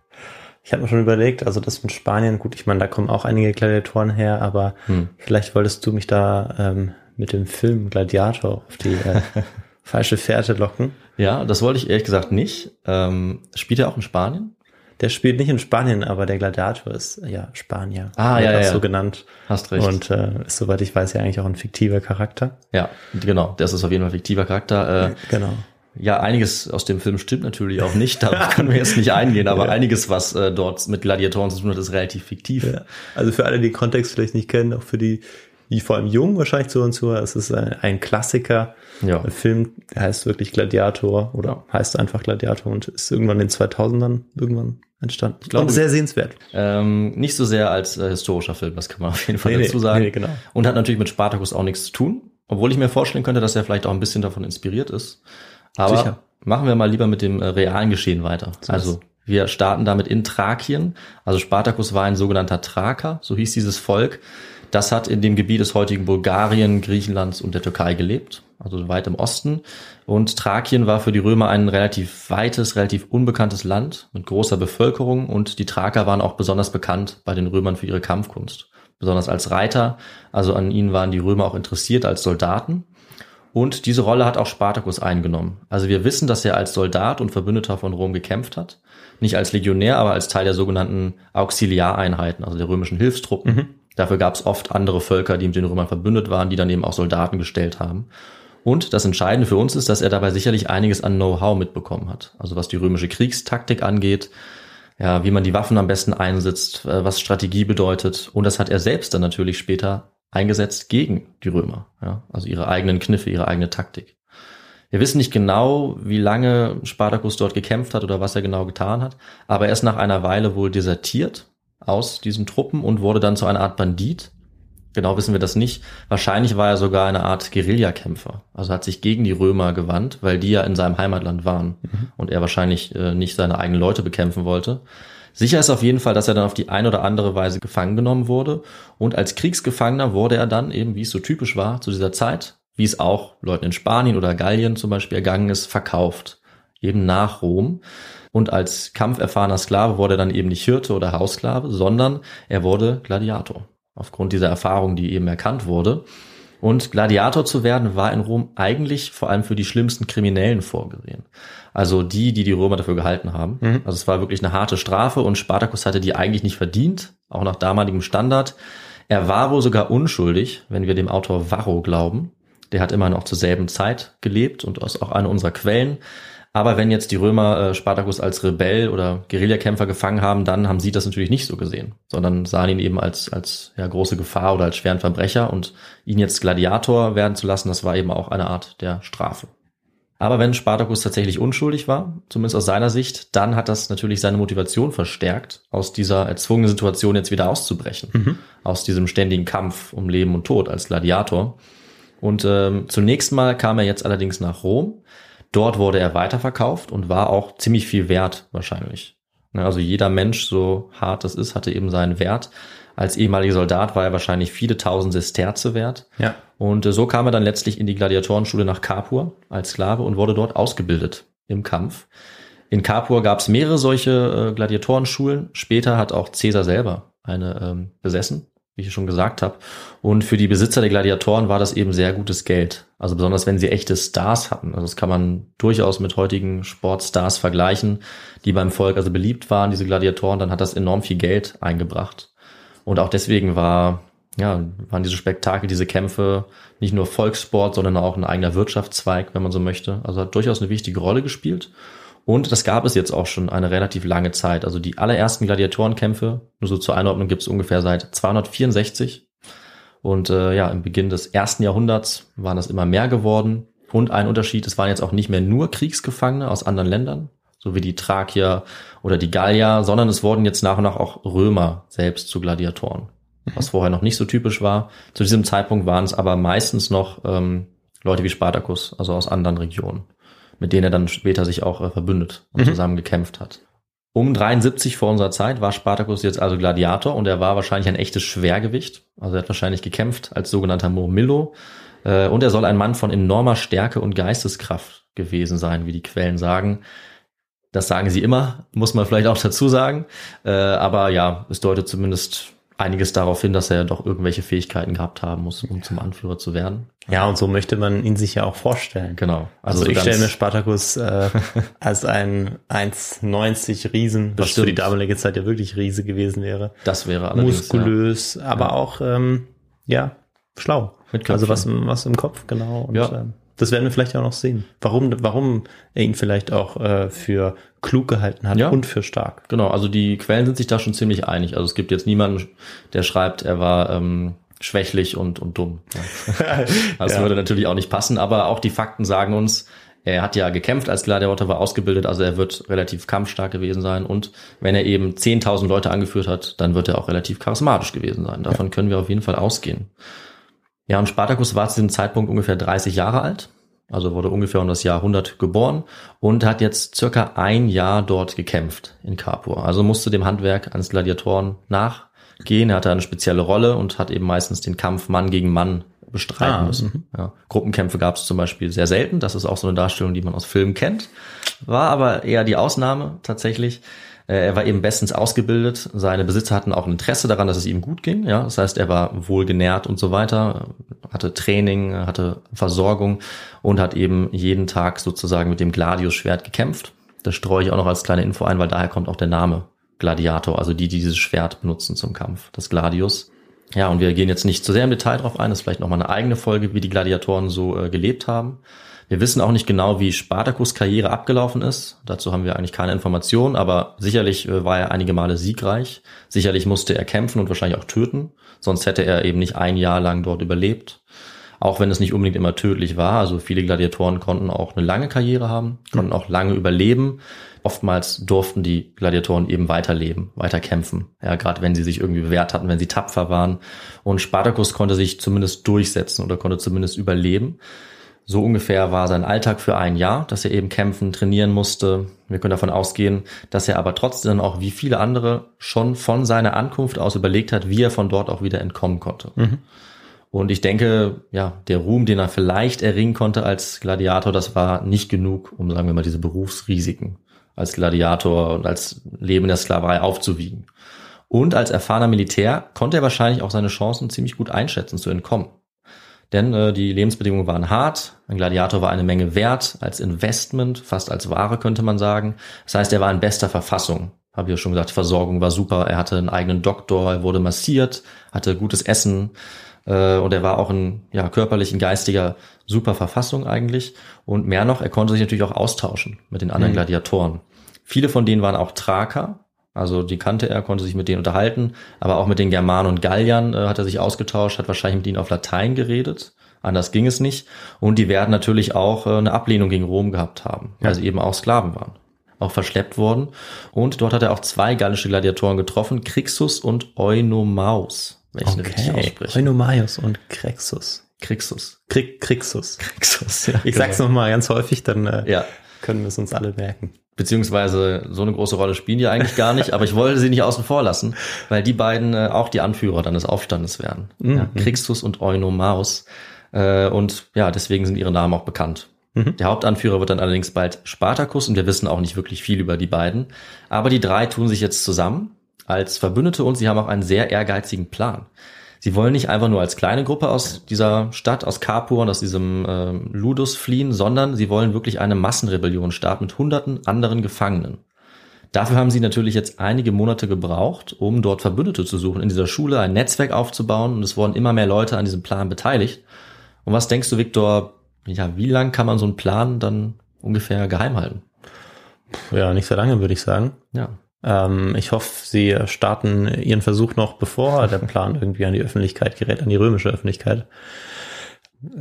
Ich habe mir schon überlegt, also das mit Spanien, gut, ich meine, da kommen auch einige Gladiatoren her, aber hm. vielleicht wolltest du mich da ähm, mit dem Film Gladiator auf die äh, falsche Fährte locken. Ja, das wollte ich ehrlich gesagt nicht. Ähm, spielt er auch in Spanien? Der spielt nicht in Spanien, aber der Gladiator ist ja Spanier. Ah, ja, ja. so genannt. Hast recht. Und äh, ist, soweit ich weiß, ja eigentlich auch ein fiktiver Charakter. Ja, genau. Das ist auf jeden Fall ein fiktiver Charakter. Äh, genau. Ja, einiges aus dem Film stimmt natürlich auch nicht, darauf können wir jetzt nicht eingehen, aber ja. einiges, was äh, dort mit Gladiatoren zu tun hat, ist relativ fiktiv. Ja. Also für alle, die den Kontext vielleicht nicht kennen, auch für die vor allem jung wahrscheinlich zu uns zuhören, es ist ein, ein Klassiker. Ja. Ein Film, der heißt wirklich Gladiator oder heißt einfach Gladiator und ist irgendwann in den 2000ern irgendwann entstanden. Ich glaube, und sehr sehenswert. Ähm, nicht so sehr als äh, historischer Film, das kann man auf jeden Fall nee, dazu sagen. Nee, genau. Und hat natürlich mit Spartacus auch nichts zu tun, obwohl ich mir vorstellen könnte, dass er vielleicht auch ein bisschen davon inspiriert ist. Aber Sicher. machen wir mal lieber mit dem äh, realen Geschehen weiter. So also wir starten damit in Thrakien. Also Spartacus war ein sogenannter Thraker, so hieß dieses Volk. Das hat in dem Gebiet des heutigen Bulgarien, Griechenlands und der Türkei gelebt, also weit im Osten. Und Thrakien war für die Römer ein relativ weites, relativ unbekanntes Land mit großer Bevölkerung und die Thraker waren auch besonders bekannt bei den Römern für ihre Kampfkunst, besonders als Reiter. Also an ihnen waren die Römer auch interessiert als Soldaten. Und diese Rolle hat auch Spartacus eingenommen. Also wir wissen, dass er als Soldat und Verbündeter von Rom gekämpft hat. Nicht als Legionär, aber als Teil der sogenannten Auxiliareinheiten, also der römischen Hilfstruppen. Mhm. Dafür gab es oft andere Völker, die mit den Römern verbündet waren, die dann eben auch Soldaten gestellt haben. Und das Entscheidende für uns ist, dass er dabei sicherlich einiges an Know-how mitbekommen hat. Also was die römische Kriegstaktik angeht, ja, wie man die Waffen am besten einsetzt, äh, was Strategie bedeutet. Und das hat er selbst dann natürlich später eingesetzt gegen die Römer. Ja? Also ihre eigenen Kniffe, ihre eigene Taktik. Wir wissen nicht genau, wie lange Spartacus dort gekämpft hat oder was er genau getan hat, aber er ist nach einer Weile wohl desertiert aus diesen Truppen und wurde dann zu einer Art Bandit. Genau wissen wir das nicht. Wahrscheinlich war er sogar eine Art Guerillakämpfer. Also hat sich gegen die Römer gewandt, weil die ja in seinem Heimatland waren mhm. und er wahrscheinlich äh, nicht seine eigenen Leute bekämpfen wollte. Sicher ist auf jeden Fall, dass er dann auf die eine oder andere Weise gefangen genommen wurde und als Kriegsgefangener wurde er dann eben, wie es so typisch war zu dieser Zeit, wie es auch Leuten in Spanien oder Gallien zum Beispiel ergangen ist, verkauft, eben nach Rom. Und als kampferfahrener Sklave wurde er dann eben nicht Hirte oder Haussklave, sondern er wurde Gladiator. Aufgrund dieser Erfahrung, die eben erkannt wurde. Und Gladiator zu werden war in Rom eigentlich vor allem für die schlimmsten Kriminellen vorgesehen. Also die, die die Römer dafür gehalten haben. Mhm. Also es war wirklich eine harte Strafe und Spartacus hatte die eigentlich nicht verdient, auch nach damaligem Standard. Er war wohl sogar unschuldig, wenn wir dem Autor Varro glauben. Der hat immer noch zur selben Zeit gelebt und ist auch eine unserer Quellen. Aber wenn jetzt die Römer äh, Spartacus als Rebell oder Guerillakämpfer gefangen haben, dann haben sie das natürlich nicht so gesehen, sondern sahen ihn eben als, als ja, große Gefahr oder als schweren Verbrecher und ihn jetzt Gladiator werden zu lassen, das war eben auch eine Art der Strafe. Aber wenn Spartacus tatsächlich unschuldig war, zumindest aus seiner Sicht, dann hat das natürlich seine Motivation verstärkt, aus dieser erzwungenen Situation jetzt wieder auszubrechen, mhm. aus diesem ständigen Kampf um Leben und Tod als Gladiator. Und ähm, zunächst mal kam er jetzt allerdings nach Rom, Dort wurde er weiterverkauft und war auch ziemlich viel wert wahrscheinlich. Ne, also jeder Mensch, so hart das ist, hatte eben seinen Wert. Als ehemaliger Soldat war er wahrscheinlich viele tausend Sesterze wert. Ja. Und äh, so kam er dann letztlich in die Gladiatorenschule nach Capua als Sklave und wurde dort ausgebildet im Kampf. In Capua gab es mehrere solche äh, Gladiatorenschulen. Später hat auch Caesar selber eine ähm, besessen wie ich schon gesagt habe. Und für die Besitzer der Gladiatoren war das eben sehr gutes Geld. Also besonders wenn sie echte Stars hatten. Also das kann man durchaus mit heutigen Sportstars vergleichen, die beim Volk also beliebt waren, diese Gladiatoren, dann hat das enorm viel Geld eingebracht. Und auch deswegen war, ja, waren diese Spektakel, diese Kämpfe nicht nur Volkssport, sondern auch ein eigener Wirtschaftszweig, wenn man so möchte. Also hat durchaus eine wichtige Rolle gespielt. Und das gab es jetzt auch schon eine relativ lange Zeit. Also die allerersten Gladiatorenkämpfe, nur so zur Einordnung, gibt es ungefähr seit 264. Und äh, ja, im Beginn des ersten Jahrhunderts waren das immer mehr geworden. Und ein Unterschied, es waren jetzt auch nicht mehr nur Kriegsgefangene aus anderen Ländern, so wie die Thrakier oder die Gallier, sondern es wurden jetzt nach und nach auch Römer selbst zu Gladiatoren, was vorher noch nicht so typisch war. Zu diesem Zeitpunkt waren es aber meistens noch ähm, Leute wie Spartacus, also aus anderen Regionen, mit denen er dann später sich auch äh, verbündet und zusammen gekämpft hat. Um 73 vor unserer Zeit war Spartacus jetzt also Gladiator und er war wahrscheinlich ein echtes Schwergewicht. Also er hat wahrscheinlich gekämpft als sogenannter Murmillo. Äh, Und er soll ein Mann von enormer Stärke und Geisteskraft gewesen sein, wie die Quellen sagen. Das sagen sie immer, muss man vielleicht auch dazu sagen. Äh, Aber ja, es deutet zumindest einiges darauf hin, dass er doch irgendwelche Fähigkeiten gehabt haben muss, um zum Anführer zu werden. Ja, und so möchte man ihn sich ja auch vorstellen. Genau. Also, so ich stelle mir Spartacus äh, als ein 1,90 Riesen, was Bestimmt. für die damalige Zeit ja wirklich Riese gewesen wäre. das wäre allerdings Muskulös, aber auch ähm, ja schlau. Mit also was, Köpfchen. im- was im Kopf genau. Und, Ja. ähm, das werden wir vielleicht auch noch sehen. Warum, warum er ihn vielleicht auch äh, für klug gehalten hat Ja. und für stark. Genau, also die Quellen sind sich da schon ziemlich einig. Also es gibt jetzt niemanden, der schreibt, er war ähm, schwächlich und, und dumm. Ja. Das Ja. würde natürlich auch nicht passen, aber auch die Fakten sagen uns, er hat ja gekämpft als Gladiator, war ausgebildet, also er wird relativ kampfstark gewesen sein und wenn er eben 10.000 Leute angeführt hat, dann wird er auch relativ charismatisch gewesen sein. Davon können wir auf jeden Fall ausgehen. Ja, und Spartacus war zu diesem Zeitpunkt ungefähr 30 Jahre alt, also wurde ungefähr um das Jahr 100 geboren und hat jetzt circa ein Jahr dort gekämpft in Capua. Also musste dem Handwerk eines Gladiatoren nachgehen. Er hatte eine spezielle Rolle und hat eben meistens den Kampf Mann gegen Mann bestreiten Ah, müssen. Ja. Gruppenkämpfe gab es zum Beispiel sehr selten. Das ist auch so eine Darstellung, die man aus Filmen kennt. War aber eher die Ausnahme tatsächlich. Äh, Er war eben bestens ausgebildet. Seine Besitzer hatten auch ein Interesse daran, dass es ihm gut ging. Ja, das heißt, er war wohl genährt und so weiter, hatte Training, hatte Versorgung und hat eben jeden Tag sozusagen mit dem Gladius-Schwert gekämpft. Das streue ich auch noch als kleine Info ein, weil daher kommt auch der Name Gladiator, also die, die dieses Schwert benutzen zum Kampf, das Gladius. Ja, und wir gehen jetzt nicht zu sehr im Detail drauf ein. Das ist vielleicht nochmal eine eigene Folge, wie die Gladiatoren so äh, gelebt haben. Wir wissen auch nicht genau, wie Spartacus Karriere abgelaufen ist. Dazu haben wir eigentlich keine Informationen, aber sicherlich äh, war er einige Male siegreich. Sicherlich musste er kämpfen und wahrscheinlich auch töten. Sonst hätte er eben nicht ein Jahr lang dort überlebt. Auch wenn es nicht unbedingt immer tödlich war. Also viele Gladiatoren konnten auch eine lange Karriere haben, konnten auch lange überleben. Oftmals durften die Gladiatoren eben weiterleben, weiter kämpfen. Ja, gerade wenn sie sich irgendwie bewährt hatten, wenn sie tapfer waren. Und Spartacus konnte sich zumindest durchsetzen oder konnte zumindest überleben. So ungefähr war sein Alltag für ein Jahr, dass er eben kämpfen, trainieren musste. Wir können davon ausgehen, dass er aber trotzdem auch wie viele andere schon von seiner Ankunft aus überlegt hat, wie er von dort auch wieder entkommen konnte. Und ich denke, ja, der Ruhm, den er vielleicht erringen konnte als Gladiator, das war nicht genug, um, sagen wir mal, diese Berufsrisiken als Gladiator und als Leben in der Sklaverei aufzuwiegen. Und als erfahrener Militär konnte er wahrscheinlich auch seine Chancen ziemlich gut einschätzen, zu entkommen. Denn äh, die Lebensbedingungen waren hart, ein Gladiator war eine Menge wert, als Investment, fast als Ware könnte man sagen. Das heißt, er war in bester Verfassung. Habe ich ja schon gesagt, Versorgung war super, er hatte einen eigenen Doktor, er wurde massiert, hatte gutes Essen äh, und er war auch in ja, körperlich, in geistiger super Verfassung eigentlich. Und mehr noch, er konnte sich natürlich auch austauschen mit den anderen Gladiatoren. Viele von denen waren auch Thraker, also die kannte er, konnte sich mit denen unterhalten, aber auch mit den Germanen und Galliern äh, hat er sich ausgetauscht, hat wahrscheinlich mit ihnen auf Latein geredet. Anders ging es nicht. Und die werden natürlich auch äh, eine Ablehnung gegen Rom gehabt haben, weil sie eben auch Sklaven waren. Auch verschleppt worden. Und dort hat er auch zwei gallische Gladiatoren getroffen, Crixus und Eunomaus. Wenn ich richtig ausspreche. Eunomaios und Crexus. Crixus. Krieg, Crixus. Crixus, ja. Ich sag's noch mal ganz häufig, dann äh, Ja. können wir es uns alle merken. Beziehungsweise so eine große Rolle spielen die eigentlich gar nicht, aber ich wollte sie nicht außen vor lassen, weil die beiden äh, auch die Anführer dann des Aufstandes werden. Ja, Crixus und Eunomaus. Äh, und ja, deswegen sind ihre Namen auch bekannt. Der Hauptanführer wird dann allerdings bald Spartacus und wir wissen auch nicht wirklich viel über die beiden. Aber die drei tun sich jetzt zusammen als Verbündete und sie haben auch einen sehr ehrgeizigen Plan. Sie wollen nicht einfach nur als kleine Gruppe aus dieser Stadt, aus Capua und aus diesem ähm, Ludus fliehen, sondern sie wollen wirklich eine Massenrebellion starten mit hunderten anderen Gefangenen. Dafür haben sie natürlich jetzt einige Monate gebraucht, um dort Verbündete zu suchen, in dieser Schule ein Netzwerk aufzubauen und es wurden immer mehr Leute an diesem Plan beteiligt. Und was denkst du, Viktor, ja, wie lang kann man so einen Plan dann ungefähr geheim halten? Ja, nicht so lange, würde ich sagen. Ja. Ähm, ich hoffe, sie starten ihren Versuch noch, bevor der Plan irgendwie an die Öffentlichkeit gerät, an die römische Öffentlichkeit.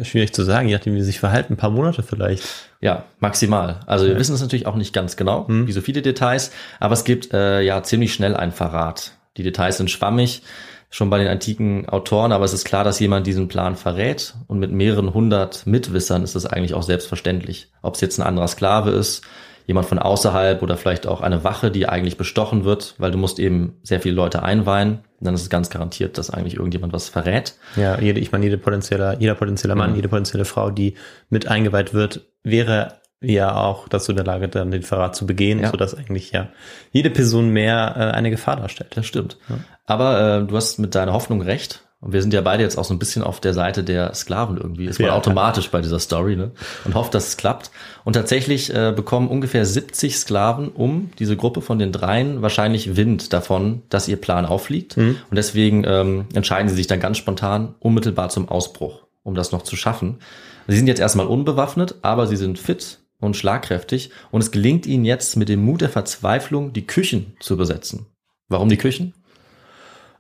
Schwierig zu sagen, je nachdem, wie sie sich verhalten, ein paar Monate vielleicht. Ja, maximal. Also wir wissen es natürlich auch nicht ganz genau, wie so viele Details, aber es gibt äh, ja ziemlich schnell einen Verrat. Die Details sind schwammig, schon bei den antiken Autoren, aber es ist klar, dass jemand diesen Plan verrät und mit mehreren hundert Mitwissern ist es eigentlich auch selbstverständlich. Ob es jetzt ein anderer Sklave ist, jemand von außerhalb oder vielleicht auch eine Wache, die eigentlich bestochen wird, weil du musst eben sehr viele Leute einweihen, dann ist es ganz garantiert, dass eigentlich irgendjemand was verrät. Ja, jede, ich meine, jede potenzielle, jeder potenzielle Mann, Mhm. jede potenzielle Frau, die mit eingeweiht wird, wäre ja auch dazu in der Lage, dann den Verrat zu begehen, Ja. sodass eigentlich ja jede Person mehr äh, eine Gefahr darstellt. Das stimmt. Aber äh, du hast mit deiner Hoffnung recht. Und wir sind ja beide jetzt auch so ein bisschen auf der Seite der Sklaven irgendwie. Ist man Ja. automatisch bei dieser Story, ne? Und hofft, dass es klappt. Und tatsächlich äh, bekommen ungefähr 70 Sklaven um diese Gruppe von den dreien wahrscheinlich Wind davon, dass ihr Plan auffliegt. Und deswegen ähm, entscheiden sie sich dann ganz spontan unmittelbar zum Ausbruch, um das noch zu schaffen. Sie sind jetzt erstmal unbewaffnet, aber sie sind fit und schlagkräftig. Und es gelingt ihnen jetzt mit dem Mut der Verzweiflung, die Küchen zu besetzen. Warum die Küchen?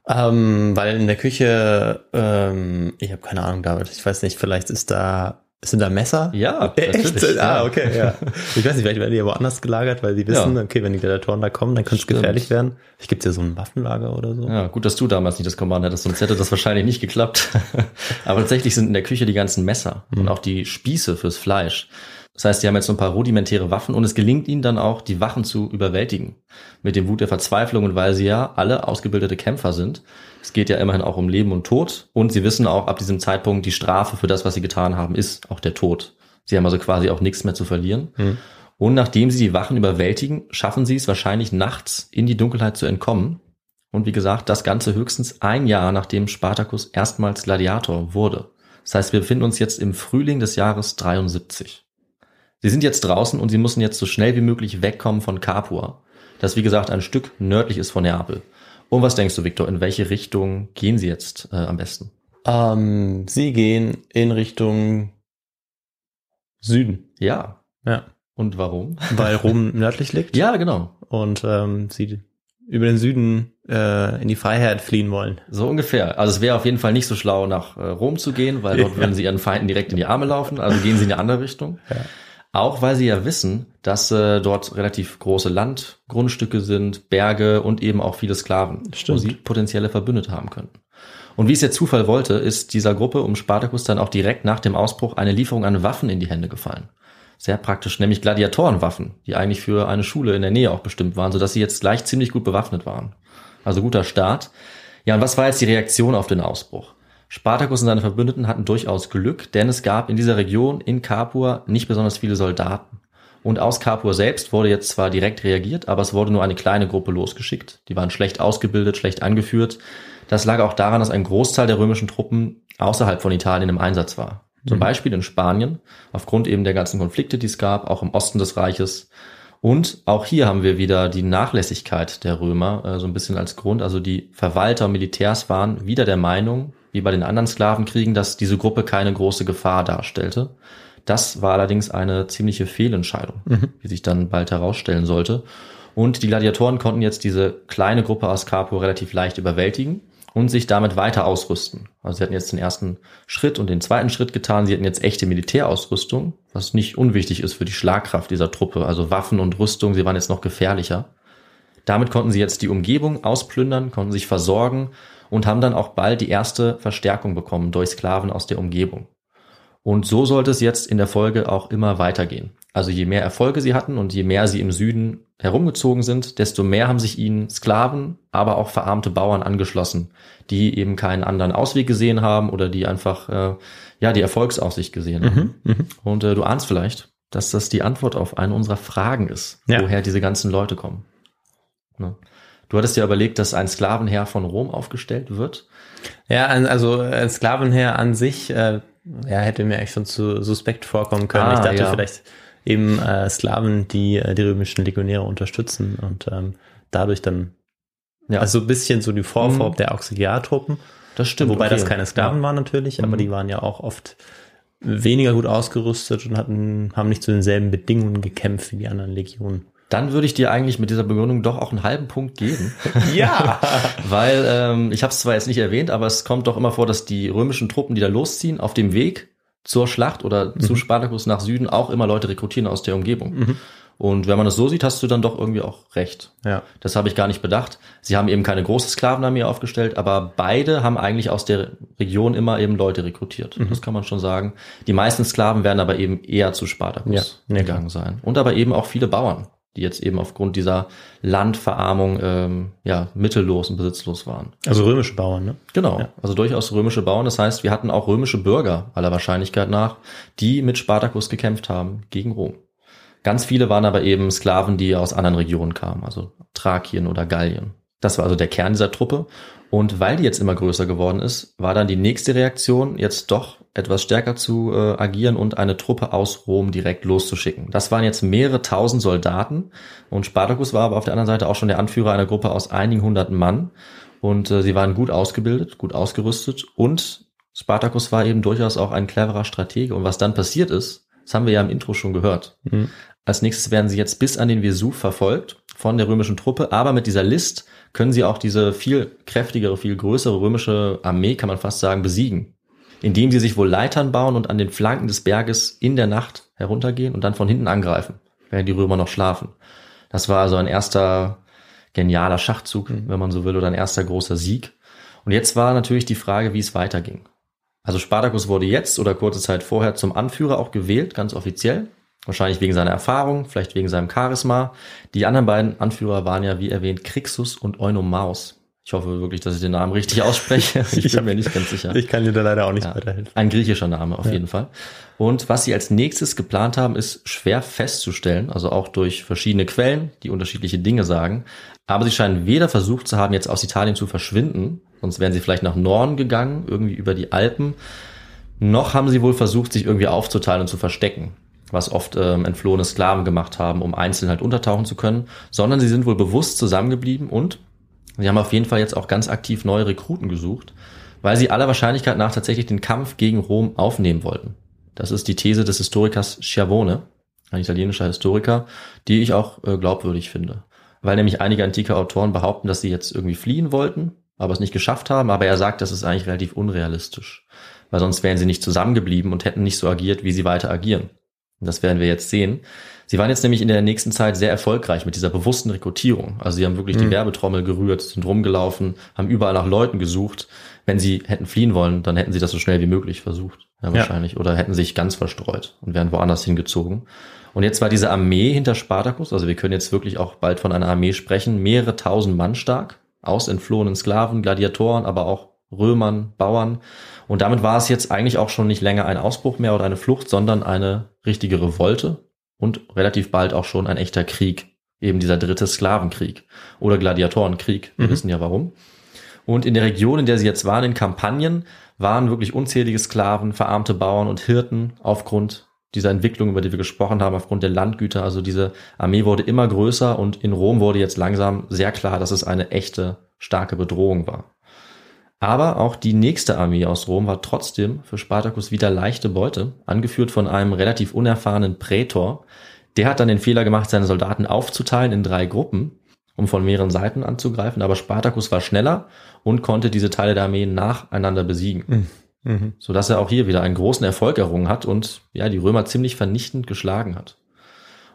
Ähm, weil in der Küche, ähm, ich habe keine Ahnung, David, ich weiß nicht, vielleicht ist da, sind da Messer? Ja, Äh, Echt? Ah, ja. okay, ja. Ich weiß nicht, vielleicht werden die ja woanders gelagert, weil sie wissen, Ja. okay, wenn die Gladiatoren da kommen, dann könnte es gefährlich werden. Ich gibt ja so ein Waffenlager oder so. Ja, gut, dass du damals nicht das Command hattest, sonst hätte das wahrscheinlich nicht geklappt. Aber tatsächlich sind in der Küche die ganzen Messer und auch die Spieße fürs Fleisch. Das heißt, die haben jetzt so ein paar rudimentäre Waffen und es gelingt ihnen dann auch, die Wachen zu überwältigen. Mit dem Wut der Verzweiflung und weil sie ja alle ausgebildete Kämpfer sind. Es geht ja immerhin auch um Leben und Tod und sie wissen auch ab diesem Zeitpunkt, die Strafe für das, was sie getan haben, ist auch der Tod. Sie haben also quasi auch nichts mehr zu verlieren. Und nachdem sie die Wachen überwältigen, schaffen sie es wahrscheinlich nachts in die Dunkelheit zu entkommen. Und wie gesagt, das Ganze höchstens ein Jahr nachdem Spartacus erstmals Gladiator wurde. Das heißt, wir befinden uns jetzt im Frühling des Jahres 73. Sie sind jetzt draußen und sie müssen jetzt so schnell wie möglich wegkommen von Capua, das wie gesagt ein Stück nördlich ist von Neapel. Und was denkst du, Victor, in welche Richtung gehen sie jetzt äh, am besten? Ähm, sie gehen in Richtung Süden. Ja. Ja. Und warum? Weil Rom nördlich liegt. Ja, genau. Und ähm, sie über den Süden äh, in die Freiheit fliehen wollen. So ungefähr. Also es wäre auf jeden Fall nicht so schlau, nach äh, Rom zu gehen, weil dort Ja. würden sie ihren Feinden direkt in die Arme laufen. Also gehen sie in eine andere Richtung. Auch weil sie ja wissen, dass äh, dort relativ große Landgrundstücke sind, Berge und eben auch viele Sklaven, Stimmt. wo sie potenzielle Verbündete haben könnten. Und wie es der Zufall wollte, ist dieser Gruppe um Spartacus dann auch direkt nach dem Ausbruch eine Lieferung an Waffen in die Hände gefallen. Sehr praktisch, nämlich Gladiatorenwaffen, die eigentlich für eine Schule in der Nähe auch bestimmt waren, sodass sie jetzt gleich ziemlich gut bewaffnet waren. Also guter Start. Ja, und was war jetzt die Reaktion auf den Ausbruch? Spartacus und seine Verbündeten hatten durchaus Glück, denn es gab in dieser Region in Capua nicht besonders viele Soldaten. Und aus Capua selbst wurde jetzt zwar direkt reagiert, aber es wurde nur eine kleine Gruppe losgeschickt. Die waren schlecht ausgebildet, schlecht angeführt. Das lag auch daran, dass ein Großteil der römischen Truppen außerhalb von Italien im Einsatz war. Zum Beispiel in Spanien, aufgrund eben der ganzen Konflikte, die es gab, auch im Osten des Reiches. Und auch hier haben wir wieder die Nachlässigkeit der Römer äh, so ein bisschen als Grund. Also die Verwalter und Militärs waren wieder der Meinung, wie bei den anderen Sklavenkriegen, dass diese Gruppe keine große Gefahr darstellte. Das war allerdings eine ziemliche Fehlentscheidung, wie sich dann bald herausstellen sollte. Und die Gladiatoren konnten jetzt diese kleine Gruppe aus Capua relativ leicht überwältigen und sich damit weiter ausrüsten. Also sie hatten jetzt den ersten Schritt und den zweiten Schritt getan. Sie hatten jetzt echte Militärausrüstung, was nicht unwichtig ist für die Schlagkraft dieser Truppe. Also Waffen und Rüstung, sie waren jetzt noch gefährlicher. Damit konnten sie jetzt die Umgebung ausplündern, konnten sich versorgen und haben dann auch bald die erste Verstärkung bekommen durch Sklaven aus der Umgebung. Und so sollte es jetzt in der Folge auch immer weitergehen. Also je mehr Erfolge sie hatten und je mehr sie im Süden herumgezogen sind, desto mehr haben sich ihnen Sklaven, aber auch verarmte Bauern angeschlossen, die eben keinen anderen Ausweg gesehen haben oder die einfach äh, ja die Erfolgsaussicht gesehen haben. Und äh, du ahnst vielleicht, dass das die Antwort auf eine unserer Fragen ist, Ja. woher diese ganzen Leute kommen. Ne? Du hattest ja überlegt, dass ein Sklavenheer von Rom aufgestellt wird. Ja, also ein Sklavenheer an sich, äh, ja, hätte mir eigentlich schon zu suspekt vorkommen können. Ah, ich dachte ja. vielleicht eben äh, Sklaven, die äh, die römischen Legionäre unterstützen und ähm, dadurch dann, Ja. also ein bisschen so die Vorform Mhm. der Auxiliartruppen. Das stimmt. Wobei das okay. keine Sklaven Ja. waren natürlich, aber Mhm. die waren ja auch oft weniger gut ausgerüstet und hatten, haben nicht zu denselben Bedingungen gekämpft wie die anderen Legionen. Dann würde ich dir eigentlich mit dieser Begründung doch auch einen halben Punkt geben. Ja. Weil ähm, ich habe es zwar jetzt nicht erwähnt, aber es kommt doch immer vor, dass die römischen Truppen, die da losziehen, auf dem Weg zur Schlacht oder zu Spartacus nach Süden auch immer Leute rekrutieren aus der Umgebung. Und wenn man das so sieht, hast du dann doch irgendwie auch recht. Ja. Das habe ich gar nicht bedacht. Sie haben eben keine große Sklavenarmee aufgestellt, aber beide haben eigentlich aus der Region immer eben Leute rekrutiert. Das kann man schon sagen. Die meisten Sklaven werden aber eben eher zu Spartacus Ja, gegangen sein. Und aber eben auch viele Bauern, die jetzt eben aufgrund dieser Landverarmung ähm, ja mittellos und besitzlos waren. Also römische Bauern, ne? Genau, also durchaus römische Bauern. Das heißt, wir hatten auch römische Bürger aller Wahrscheinlichkeit nach, die mit Spartacus gekämpft haben gegen Rom. Ganz viele waren aber eben Sklaven, die aus anderen Regionen kamen, also Thrakien oder Gallien. Das war also der Kern dieser Truppe. Und weil die jetzt immer größer geworden ist, war dann die nächste Reaktion, jetzt doch etwas stärker zu äh, agieren und eine Truppe aus Rom direkt loszuschicken. Das waren jetzt mehrere tausend Soldaten und Spartacus war aber auf der anderen Seite auch schon der Anführer einer Gruppe aus einigen hunderten Mann und äh, sie waren gut ausgebildet, gut ausgerüstet und Spartacus war eben durchaus auch ein cleverer Stratege und was dann passiert ist, das haben wir ja im Intro schon gehört. Mhm. Als nächstes werden sie jetzt bis an den Vesuv verfolgt von der römischen Truppe, aber mit dieser List können sie auch diese viel kräftigere, viel größere römische Armee, kann man fast sagen, besiegen. Indem sie sich wohl Leitern bauen und an den Flanken des Berges in der Nacht heruntergehen und dann von hinten angreifen, während die Römer noch schlafen. Das war also ein erster genialer Schachzug, wenn man so will, oder ein erster großer Sieg. Und jetzt war natürlich die Frage, wie es weiterging. Also Spartacus wurde jetzt oder kurze Zeit vorher zum Anführer auch gewählt, ganz offiziell. Wahrscheinlich wegen seiner Erfahrung, vielleicht wegen seinem Charisma. Die anderen beiden Anführer waren ja, wie erwähnt, Crixus und Eunomaus. Ich hoffe wirklich, dass ich den Namen richtig ausspreche. Ich bin mir nicht ganz sicher. Ich kann dir da leider auch nicht Ja. weiterhelfen. Ein griechischer Name auf jeden Fall. Und was sie als nächstes geplant haben, ist schwer festzustellen, also auch durch verschiedene Quellen, die unterschiedliche Dinge sagen. Aber sie scheinen weder versucht zu haben, jetzt aus Italien zu verschwinden, sonst wären sie vielleicht nach Norden gegangen, irgendwie über die Alpen, noch haben sie wohl versucht, sich irgendwie aufzuteilen und zu verstecken, was oft ähm, entflohene Sklaven gemacht haben, um einzeln halt untertauchen zu können, sondern sie sind wohl bewusst zusammengeblieben und sie haben auf jeden Fall jetzt auch ganz aktiv neue Rekruten gesucht, weil sie aller Wahrscheinlichkeit nach tatsächlich den Kampf gegen Rom aufnehmen wollten. Das ist die These des Historikers Schiavone, ein italienischer Historiker, die ich auch äh, glaubwürdig finde. Weil nämlich einige antike Autoren behaupten, dass sie jetzt irgendwie fliehen wollten, aber es nicht geschafft haben, aber er sagt, das ist eigentlich relativ unrealistisch. Weil sonst wären sie nicht zusammengeblieben und hätten nicht so agiert, wie sie weiter agieren. Und das werden wir jetzt sehen. Sie waren jetzt nämlich in der nächsten Zeit sehr erfolgreich mit dieser bewussten Rekrutierung. Also sie haben wirklich die Werbetrommel gerührt, sind rumgelaufen, haben überall nach Leuten gesucht. Wenn sie hätten fliehen wollen, dann hätten sie das so schnell wie möglich versucht. Ja, wahrscheinlich. Oder hätten sich ganz verstreut und wären woanders hingezogen. Und jetzt war diese Armee hinter Spartacus, also wir können jetzt wirklich auch bald von einer Armee sprechen, mehrere tausend Mann stark, aus entflohenen Sklaven, Gladiatoren, aber auch Römern, Bauern. Und damit war es jetzt eigentlich auch schon nicht länger ein Ausbruch mehr oder eine Flucht, sondern eine richtige Revolte und relativ bald auch schon ein echter Krieg. Eben dieser dritte Sklavenkrieg oder Gladiatorenkrieg. Wir wissen ja warum. Und in der Region, in der sie jetzt waren, in Kampagnen, waren wirklich unzählige Sklaven, verarmte Bauern und Hirten aufgrund dieser Entwicklung, über die wir gesprochen haben, aufgrund der Landgüter. Also diese Armee wurde immer größer und in Rom wurde jetzt langsam sehr klar, dass es eine echte, starke Bedrohung war. Aber auch die nächste Armee aus Rom war trotzdem für Spartacus wieder leichte Beute, angeführt von einem relativ unerfahrenen Prätor. Der hat dann den Fehler gemacht, seine Soldaten aufzuteilen in drei Gruppen, um von mehreren Seiten anzugreifen. Aber Spartacus war schneller und konnte diese Teile der Armee nacheinander besiegen. Sodass er auch hier wieder einen großen Erfolg errungen hat und ja, die Römer ziemlich vernichtend geschlagen hat.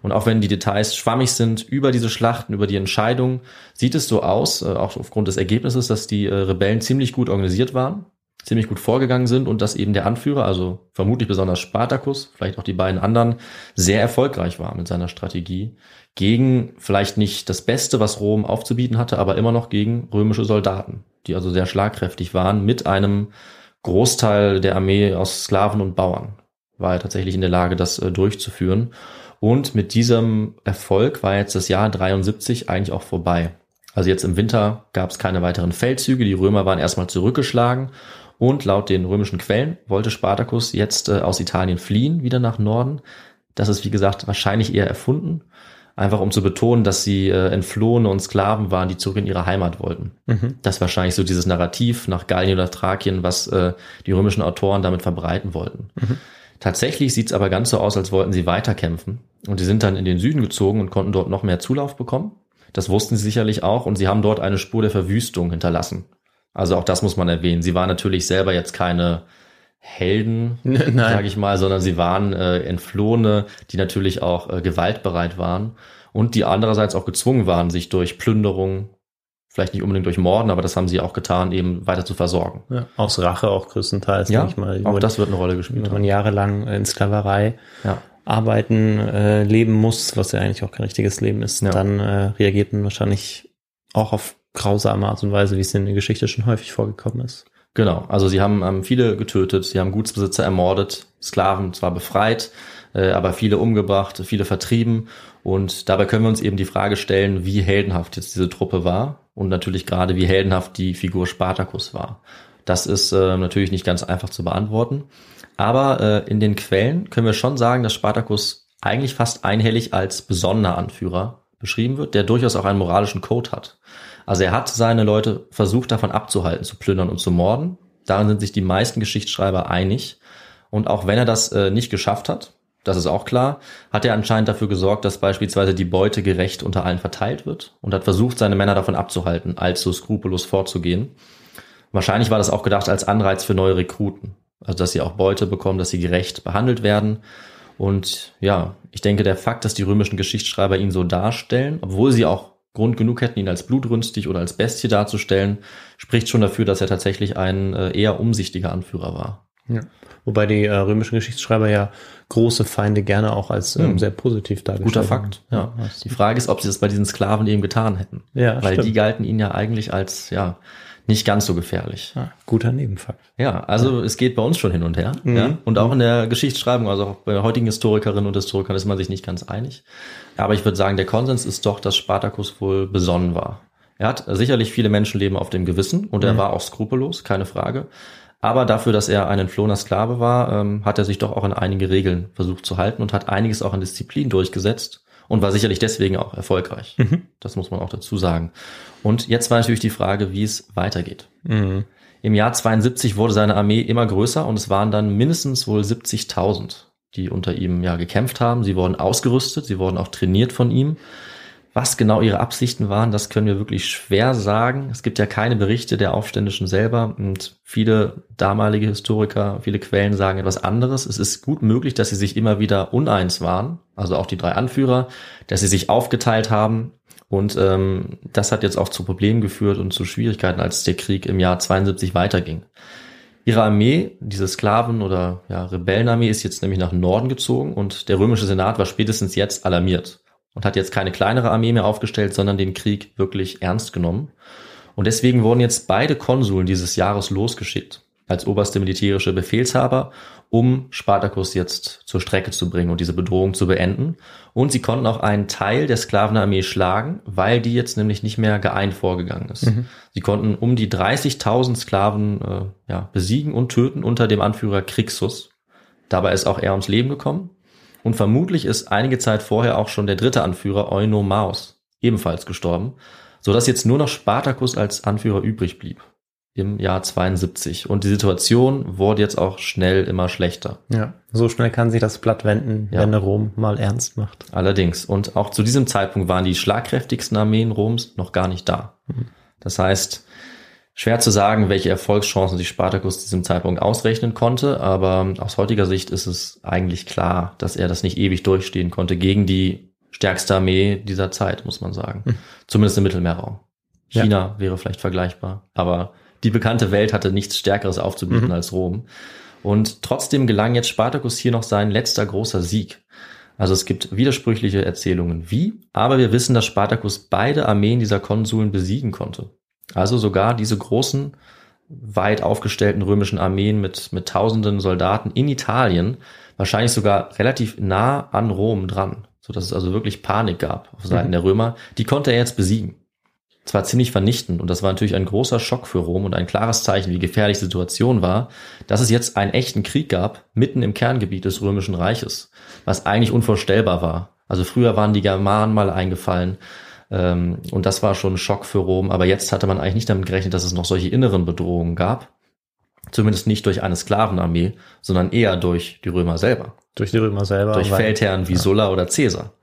Und auch wenn die Details schwammig sind über diese Schlachten, über die Entscheidung, sieht es so aus, äh, auch aufgrund des Ergebnisses, dass die äh, Rebellen ziemlich gut organisiert waren, ziemlich gut vorgegangen sind und dass eben der Anführer, also vermutlich besonders Spartacus, vielleicht auch die beiden anderen, sehr erfolgreich war mit seiner Strategie gegen vielleicht nicht das Beste, was Rom aufzubieten hatte, aber immer noch gegen römische Soldaten, die also sehr schlagkräftig waren mit einem Großteil der Armee aus Sklaven und Bauern war er tatsächlich in der Lage, das äh, durchzuführen. Und mit diesem Erfolg war jetzt das Jahr 73 eigentlich auch vorbei. Also jetzt im Winter gab es keine weiteren Feldzüge, die Römer waren erstmal zurückgeschlagen und laut den römischen Quellen wollte Spartacus jetzt äh, aus Italien fliehen, wieder nach Norden. Das ist wie gesagt wahrscheinlich eher erfunden, einfach um zu betonen, dass sie äh, Entflohene und Sklaven waren, die zurück in ihre Heimat wollten. Das ist wahrscheinlich so dieses Narrativ nach Gallien oder Thrakien, was äh, die römischen Autoren damit verbreiten wollten. Tatsächlich sieht es aber ganz so aus, als wollten sie weiterkämpfen. Und sie sind dann in den Süden gezogen und konnten dort noch mehr Zulauf bekommen. Das wussten sie sicherlich auch und sie haben dort eine Spur der Verwüstung hinterlassen. Also auch das muss man erwähnen. Sie waren natürlich selber jetzt keine Helden, sage ich mal, sondern sie waren äh, Entflohene, die natürlich auch äh, gewaltbereit waren und die andererseits auch gezwungen waren, sich durch Plünderung, vielleicht nicht unbedingt durch Morden, aber das haben sie auch getan, eben weiter zu versorgen. Ja, aus Rache auch größtenteils, Ja, denke ich mal. auch das wird eine Rolle gespielt Wenn man jahrelang in Sklaverei Ja. arbeiten, äh, leben muss, was ja eigentlich auch kein richtiges Leben ist, Ja. dann äh, reagiert man wahrscheinlich auch auf grausame Art und Weise, wie es in der Geschichte schon häufig vorgekommen ist. Genau, also sie haben ähm, viele getötet, sie haben Gutsbesitzer ermordet, Sklaven zwar befreit, äh, aber viele umgebracht, viele vertrieben. Und dabei können wir uns eben die Frage stellen, wie heldenhaft jetzt diese Truppe war und natürlich gerade wie heldenhaft die Figur Spartacus war. Das ist äh, natürlich nicht ganz einfach zu beantworten. Aber äh, in den Quellen können wir schon sagen, dass Spartacus eigentlich fast einhellig als besonderer Anführer beschrieben wird, der durchaus auch einen moralischen Code hat. Also er hat seine Leute versucht davon abzuhalten, zu plündern und zu morden. Darin sind sich die meisten Geschichtsschreiber einig. Und auch wenn er das äh, nicht geschafft hat, das ist auch klar, hat er anscheinend dafür gesorgt, dass beispielsweise die Beute gerecht unter allen verteilt wird und hat versucht, seine Männer davon abzuhalten, allzu skrupellos vorzugehen. Wahrscheinlich war das auch gedacht als Anreiz für neue Rekruten. Also, dass sie auch Beute bekommen, dass sie gerecht behandelt werden. Und ja, ich denke, der Fakt, dass die römischen Geschichtsschreiber ihn so darstellen, obwohl sie auch Grund genug hätten, ihn als blutrünstig oder als Bestie darzustellen, spricht schon dafür, dass er tatsächlich ein äh, eher umsichtiger Anführer war. Ja. Wobei die äh, römischen Geschichtsschreiber ja große Feinde gerne auch als ähm, Hm. sehr positiv dargestellt Guter haben. Fakt. Ja. Die Frage ist, ob sie das bei diesen Sklaven eben getan hätten. Ja, Weil stimmt. die galten ihnen ja eigentlich als, ja, nicht ganz so gefährlich. ja, guter Nebenfakt. Ja, also es geht bei uns schon hin und her. Mhm. Ja? Und auch in der Geschichtsschreibung, also auch bei heutigen Historikerinnen und Historikern ist man sich nicht ganz einig. Aber ich würde sagen, der Konsens ist doch, dass Spartacus wohl besonnen war. Er hat sicherlich viele Menschenleben auf dem Gewissen und er war auch skrupellos, keine Frage. Aber dafür, dass er ein entflohener Sklave war, ähm, hat er sich doch auch an einige Regeln versucht zu halten und hat einiges auch an Disziplin durchgesetzt und war sicherlich deswegen auch erfolgreich. Das muss man auch dazu sagen. Und jetzt war natürlich die Frage, wie es weitergeht. Mhm. Im Jahr 72 wurde seine Armee immer größer und es waren dann mindestens wohl 70.000, die unter ihm ja gekämpft haben. Sie wurden ausgerüstet, sie wurden auch trainiert von ihm. Was genau ihre Absichten waren, das können wir wirklich schwer sagen. Es gibt ja keine Berichte der Aufständischen selber und viele damalige Historiker, viele Quellen sagen etwas anderes. Es ist gut möglich, dass sie sich immer wieder uneins waren, also auch die drei Anführer, dass sie sich aufgeteilt haben und ähm, das hat jetzt auch zu Problemen geführt und zu Schwierigkeiten, als der Krieg im Jahr 72 weiterging. Ihre Armee, diese Sklaven- oder ja, Rebellenarmee, ist jetzt nämlich nach Norden gezogen und der römische Senat war spätestens jetzt alarmiert und hat jetzt keine kleinere Armee mehr aufgestellt, sondern den Krieg wirklich ernst genommen. Und deswegen wurden jetzt beide Konsuln dieses Jahres losgeschickt als oberste militärische Befehlshaber, um Spartacus jetzt zur Strecke zu bringen und diese Bedrohung zu beenden. Und sie konnten auch einen Teil der Sklavenarmee schlagen, weil die jetzt nämlich nicht mehr geeint vorgegangen ist. Sie konnten um die 30.000 Sklaven äh, ja, besiegen und töten unter dem Anführer Crixus. Dabei ist auch er ums Leben gekommen. Und vermutlich ist einige Zeit vorher auch schon der dritte Anführer Eunomaus ebenfalls gestorben, so dass jetzt nur noch Spartacus als Anführer übrig blieb im Jahr 72. Und die Situation wurde jetzt auch schnell immer schlechter. Ja, so schnell kann sich das Blatt wenden, Ja. wenn Rom mal ernst macht. Allerdings. Und auch zu diesem Zeitpunkt waren die schlagkräftigsten Armeen Roms noch gar nicht da. Das heißt, schwer zu sagen, welche Erfolgschancen sich Spartacus zu diesem Zeitpunkt ausrechnen konnte, aber aus heutiger Sicht ist es eigentlich klar, dass er das nicht ewig durchstehen konnte gegen die stärkste Armee dieser Zeit, muss man sagen. Zumindest im Mittelmeerraum. Ja. China wäre vielleicht vergleichbar, aber die bekannte Welt hatte nichts Stärkeres aufzubieten Mhm. als Rom. Und trotzdem gelang jetzt Spartacus hier noch sein letzter großer Sieg. Also es gibt widersprüchliche Erzählungen wie, aber wir wissen, dass Spartacus beide Armeen dieser Konsuln besiegen konnte. Also sogar diese großen, weit aufgestellten römischen Armeen mit, mit tausenden Soldaten in Italien, wahrscheinlich sogar relativ nah an Rom dran, so dass es also wirklich Panik gab auf Seiten Mhm. der Römer. Die konnte er jetzt besiegen. Zwar ziemlich vernichtend und das war natürlich ein großer Schock für Rom und ein klares Zeichen, wie gefährlich die Situation war, dass es jetzt einen echten Krieg gab, mitten im Kerngebiet des Römischen Reiches, was eigentlich unvorstellbar war. Also früher waren die Germanen mal eingefallen ähm, und das war schon ein Schock für Rom, aber jetzt hatte man eigentlich nicht damit gerechnet, dass es noch solche inneren Bedrohungen gab. Zumindest nicht durch eine Sklavenarmee, sondern eher durch die Römer selber. Durch die Römer selber. Durch Feldherren wie Sulla oder Caesar.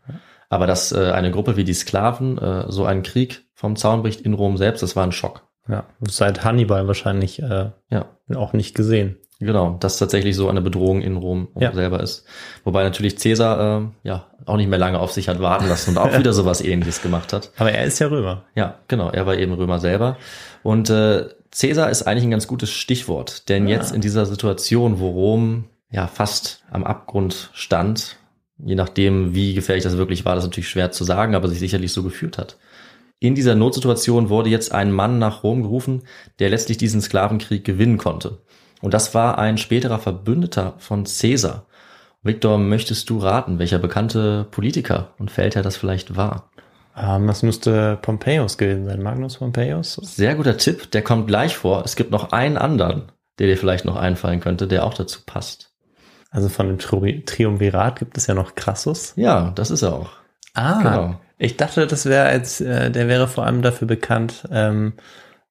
Aber dass äh, eine Gruppe wie die Sklaven äh, so einen Krieg vom Zaun bricht in Rom selbst, das war ein Schock. Ja, seit Hannibal wahrscheinlich äh, Ja, auch nicht gesehen. Genau, dass tatsächlich so eine Bedrohung in Rom Ja. selber ist. Wobei natürlich Caesar äh, ja auch nicht mehr lange auf sich hat warten lassen und auch wieder sowas ähnliches gemacht hat. Aber er ist ja Römer. Ja, genau, er war eben Römer selber. Und äh, Caesar ist eigentlich ein ganz gutes Stichwort, denn jetzt in dieser Situation, wo Rom ja fast am Abgrund stand, je nachdem, wie gefährlich das wirklich war, das ist natürlich schwer zu sagen, aber sich sicherlich so gefühlt hat. In dieser Notsituation wurde jetzt ein Mann nach Rom gerufen, der letztlich diesen Sklavenkrieg gewinnen konnte. Und das war ein späterer Verbündeter von Caesar. Victor, möchtest du raten, welcher bekannte Politiker und Feldherr das vielleicht war? Ähm, das müsste Pompeius gewesen sein. Magnus Pompeius? Sehr guter Tipp, der kommt gleich vor. Es gibt noch einen anderen, der dir vielleicht noch einfallen könnte, der auch dazu passt. Also von dem Tri Triumvirat gibt es ja noch Crassus. Ja, das ist er auch. Ah, Genau. ich dachte, das wäre als, äh, der wäre vor allem dafür bekannt, ähm,